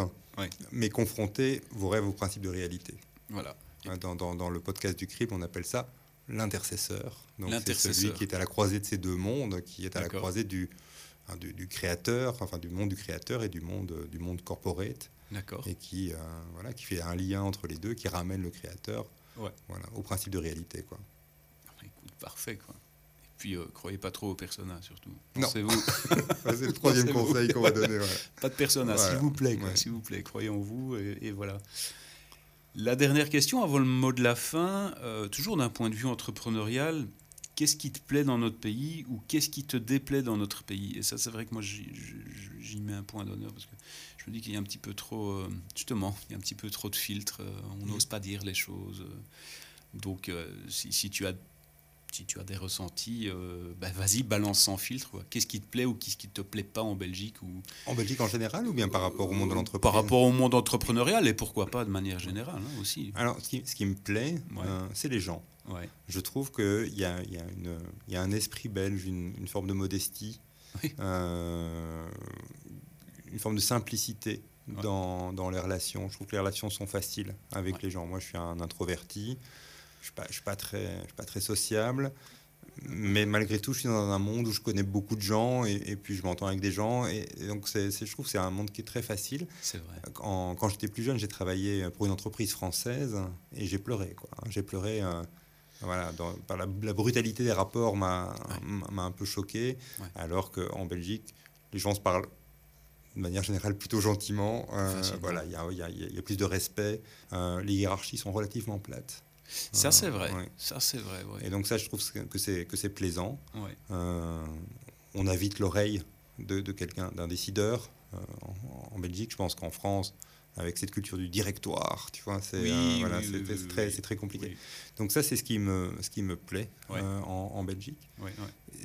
mais confrontez vos rêves aux principes de réalité. Voilà. Dans, dans, dans le podcast du CRIP, on appelle ça l'intercesseur. Donc c'est celui qui est à la croisée de ces deux mondes, qui est à la croisée du du, du, créateur, enfin du monde du créateur et du monde du monde corporate. D'accord. Et qui, euh, voilà, qui fait un lien entre les deux, qui ramène le créateur ouais. voilà, au principe de réalité. Quoi. Écoute, parfait. Quoi. Et puis, euh, croyez pas trop aux personnages, surtout. Pensez-vous. C'est le troisième conseil qu'on va donner. Ouais. Pas de personnages, voilà. s'il vous plaît. S'il vous plaît, croyez en vous. Et, et, voilà. La dernière question, avant le mot de la fin, euh, toujours d'un point de vue entrepreneurial, qu'est-ce qui te plaît dans notre pays ou qu'est-ce qui te déplaît dans notre pays Et ça, c'est vrai que moi, j'y mets un point d'honneur parce que je me dis qu'il y a un petit peu trop, euh, justement, il y a un petit peu trop de filtres. Euh, on n'ose pas dire les choses. Donc, euh, si, si, tu as, si tu as des ressentis, bah, vas-y, balance sans filtre. Qu'est-ce qui te plaît ou qu'est-ce qui te plaît pas en Belgique ou... En Belgique en général ou bien par rapport au monde de l'entreprise Par rapport au monde entrepreneurial et pourquoi pas de manière générale hein, aussi. Alors, ce qui, ce qui me plaît, ouais. c'est les gens. Ouais. Je trouve qu'il y a, y, a y a un esprit belge, une, une forme de modestie, oui. euh, une forme de simplicité ouais. dans, dans, les relations. Je trouve que les relations sont faciles avec ouais. les gens. Moi, je suis un introverti, je ne suis, suis, pas très, sociable, mais malgré tout, je suis dans un monde où je connais beaucoup de gens et, puis je m'entends avec des gens. Et, donc, je trouve que c'est un monde qui est très facile. C'est vrai. quand j'étais plus jeune, j'ai travaillé pour une entreprise française et j'ai pleuré. J'ai pleuré. Euh, voilà, par la, brutalité des rapports m'a, m'a un peu choqué, alors qu'en Belgique, les gens se parlent de manière générale plutôt gentiment. Euh, voilà, il y a, y, a, plus de respect. Euh, les hiérarchies sont relativement plates. Ça, c'est vrai. Ça, c'est vrai. Et donc, ça, je trouve que c'est, que c'est plaisant. Euh, on invite l'oreille de, de quelqu'un, d'un décideur. Euh, en, Belgique, je pense qu'en France, avec cette culture du directoire, tu vois, c'est, euh, voilà, très, compliqué. Donc, ça, c'est ce qui me, ce qui me plaît en, en, Belgique.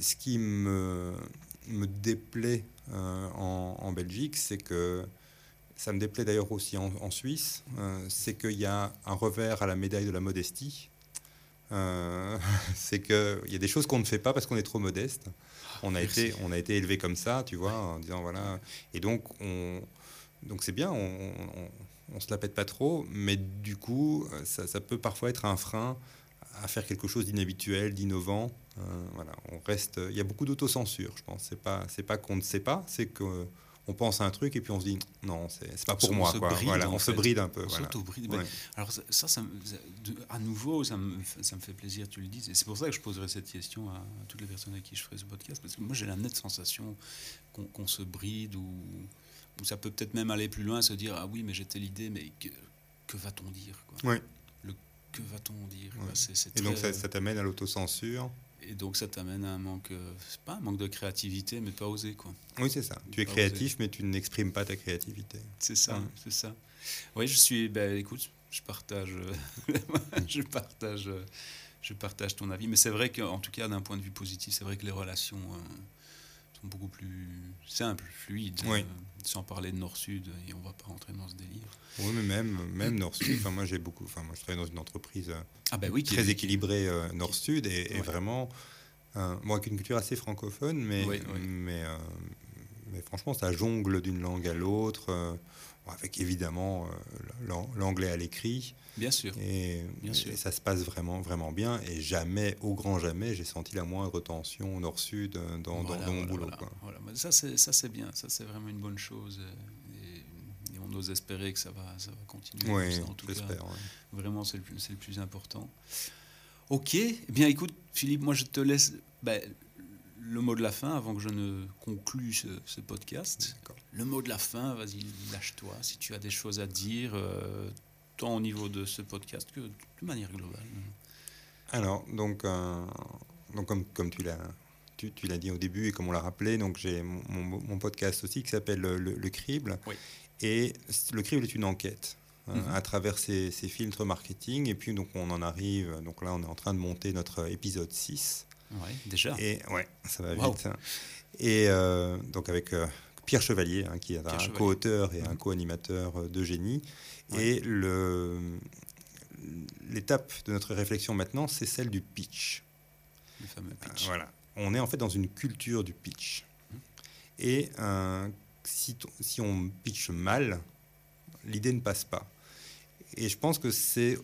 Ce qui me, me déplaît en, en Belgique, c'est que ça me déplaît d'ailleurs aussi en, Suisse, euh, c'est qu'il y a un revers à la médaille de la modestie. Euh, c'est qu'il y a des choses qu'on ne fait pas parce qu'on est trop modeste. On a, été, on a été élevé comme ça, tu vois, en disant voilà. Et donc, on, donc c'est bien, on, on, se la pète pas trop, mais du coup, ça, ça peut parfois être un frein à faire quelque chose d'inhabituel, d'innovant. Euh, voilà, on reste. Il y a beaucoup d'autocensure, je pense. C'est pas, c'est pas qu'on ne sait pas, c'est que on pense à un truc et puis on se dit non, c'est pas pour moi. voilà, on se bride un peu. On voilà. Alors ça, ça, à nouveau, ça me, ça me fait plaisir, tu le dis. Et c'est pour ça que je poserai cette question à, toutes les personnes avec qui je ferai ce podcast, parce que moi j'ai la nette sensation qu'on se bride ou, ça peut peut-être même aller plus loin, se dire ah oui, mais j'étais l'idée, mais que, que va-t-on dire quoi? Le que va-t-on dire Et donc ça, ça t'amène à l'autocensure et donc ça t'amène à un manque, euh, c'est pas un manque de créativité, mais pas oser quoi. Oui c'est ça. Tu es créatif, mais tu n'exprimes pas ta créativité. C'est ça, c'est ça. Oui, je suis. Ben écoute, je partage, je partage, je partage ton avis. Mais c'est vrai qu'en tout cas, d'un point de vue positif, c'est vrai que les relations euh, sont beaucoup plus simples, fluides. Euh, sans parler de Nord-Sud, et on va pas rentrer dans ce délire. Oui, mais même, même Nord-Sud, moi j'ai beaucoup, enfin, moi je travaille dans une entreprise euh, ah oui, très équilibrée euh, Nord-Sud et, vraiment, euh, avec une culture assez francophone, mais, mais, mais franchement, ça jongle d'une langue à l'autre, avec évidemment l'anglais à l'écrit. Bien sûr. Et, bien sûr. ça se passe vraiment, vraiment bien. Et jamais, au grand jamais, j'ai senti la moindre tension nord-sud dans, dans, mon boulot. Voilà. Ça, c'est bien. Ça, c'est vraiment une bonne chose. Et, on ose espérer que ça va, ça va continuer. Oui, en tout cas, Vraiment, c'est le, le, plus important. Ok. Eh bien, écoute, Philippe, moi, je te laisse ben, le mot de la fin avant que je ne conclue ce, podcast. Le mot de la fin, vas-y, lâche-toi. Si tu as des choses à dire, euh, tant au niveau de ce podcast que de manière globale. Alors, donc, euh, donc comme, comme tu l'as tu, tu l'as dit au début et comme on l'a rappelé, donc j'ai mon, mon, podcast aussi qui s'appelle le, le, Crible. Et le Crible est une enquête hein, mhm. à travers ces, ces, filtres marketing. Et puis donc on en arrive, donc là on est en train de monter notre épisode 6. Ouais, déjà. Et ouais, ça va vite. Hein. Et euh, donc avec euh, Pierre Chevalier, hein, qui est un co-auteur et un mhm. co-animateur de génie. Et l'étape de notre réflexion maintenant, c'est celle du pitch. Le fameux pitch. voilà. On est en fait dans une culture du pitch. Hum. Et euh, si, si, on pitch mal, l'idée ne passe pas. Et je pense que c'est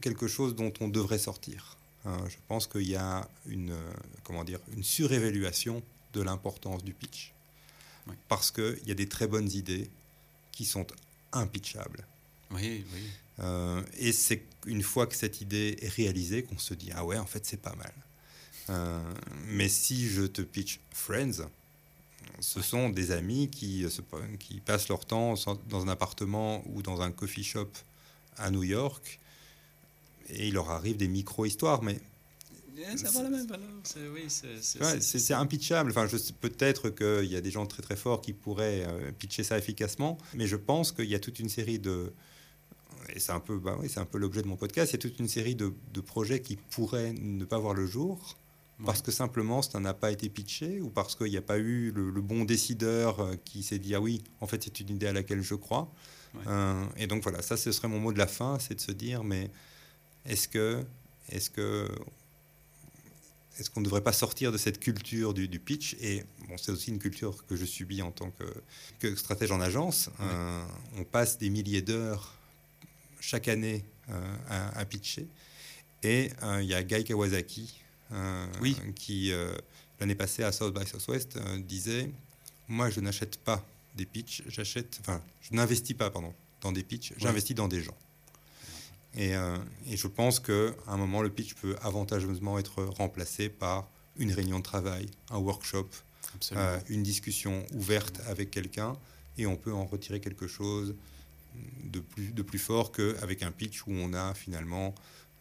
quelque chose dont on devrait sortir. Hein. je pense qu'il y a une, comment dire, une surévaluation de l'importance du pitch. Parce qu'il y a des très bonnes idées qui sont impitchables. Oui, oui. Euh, et c'est une fois que cette idée est réalisée qu'on se dit ah ouais en fait c'est pas mal. Euh, mais si je te pitch Friends, ce sont des amis qui, se, qui passent leur temps dans un appartement ou dans un coffee shop à New York et il leur arrive des micro-histoires, mais ça va la même valeur. C'est impitchable. Enfin, peut-être qu'il y a des gens très très forts qui pourraient euh, pitcher ça efficacement, mais je pense qu'il y a toute une série de, et c'est un peu, bah oui, un peu l'objet de mon podcast. Il y a toute une série de, projets qui pourraient ne pas voir le jour parce que simplement ça n'a pas été pitché ou parce qu'il n'y a pas eu le, bon décideur euh, qui s'est dit ah oui, en fait c'est une idée à laquelle je crois. Euh, et donc voilà, ça ce serait mon mot de la fin, c'est de se dire mais est-ce que est-ce que est-ce qu'on ne devrait pas sortir de cette culture du, pitch Et bon, c'est aussi une culture que je subis en tant que, que stratège en agence. Euh, on passe des milliers d'heures chaque année euh, à, pitcher. Et euh, il y a Guy Kawasaki, oui. qui l'année passée à South by Southwest disait Moi, je n'achète pas des pitchs, j'achète, enfin, je n'investis pas pardon, dans des pitchs, j'investis dans des gens. Et, et je pense qu'à un moment, le pitch peut avantageusement être remplacé par une réunion de travail, un workshop, euh, une discussion ouverte avec quelqu'un, et on peut en retirer quelque chose de plus, de plus fort qu'avec un pitch où on a finalement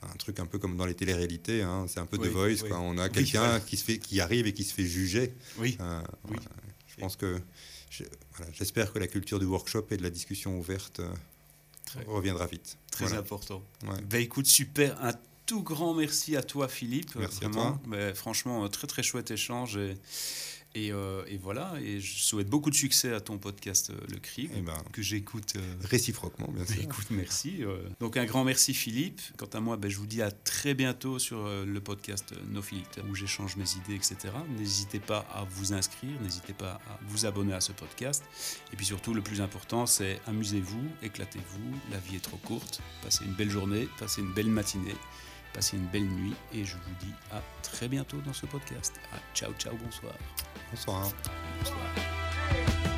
un truc un peu comme dans les téléréalités, hein, c'est un peu de Voice, on a quelqu'un qui, se fait, qui arrive et qui se fait juger. Oui. Euh, je pense que j'espère que la culture du workshop et de la discussion ouverte euh, reviendra vite. Très important. Bah, écoute, super, un tout grand merci à toi, Philippe. Merci à toi. Mais franchement, très très chouette échange. Et, euh, et, voilà, et je souhaite beaucoup de succès à ton podcast euh, Le Cri, eh ben, que j'écoute euh, réciproquement, bien sûr. Écoute, merci. donc un grand merci Philippe. Quant à moi, ben, je vous dis à très bientôt sur le podcast No Filter, où j'échange mes idées, etc. N'hésitez pas à vous inscrire, n'hésitez pas à vous abonner à ce podcast. Et puis surtout, le plus important, c'est amusez-vous, éclatez-vous. La vie est trop courte. Passez une belle journée, passez une belle matinée. Passez une belle nuit et je vous dis à très bientôt dans ce podcast. ciao, ciao, bonsoir. Bonsoir. Bonsoir.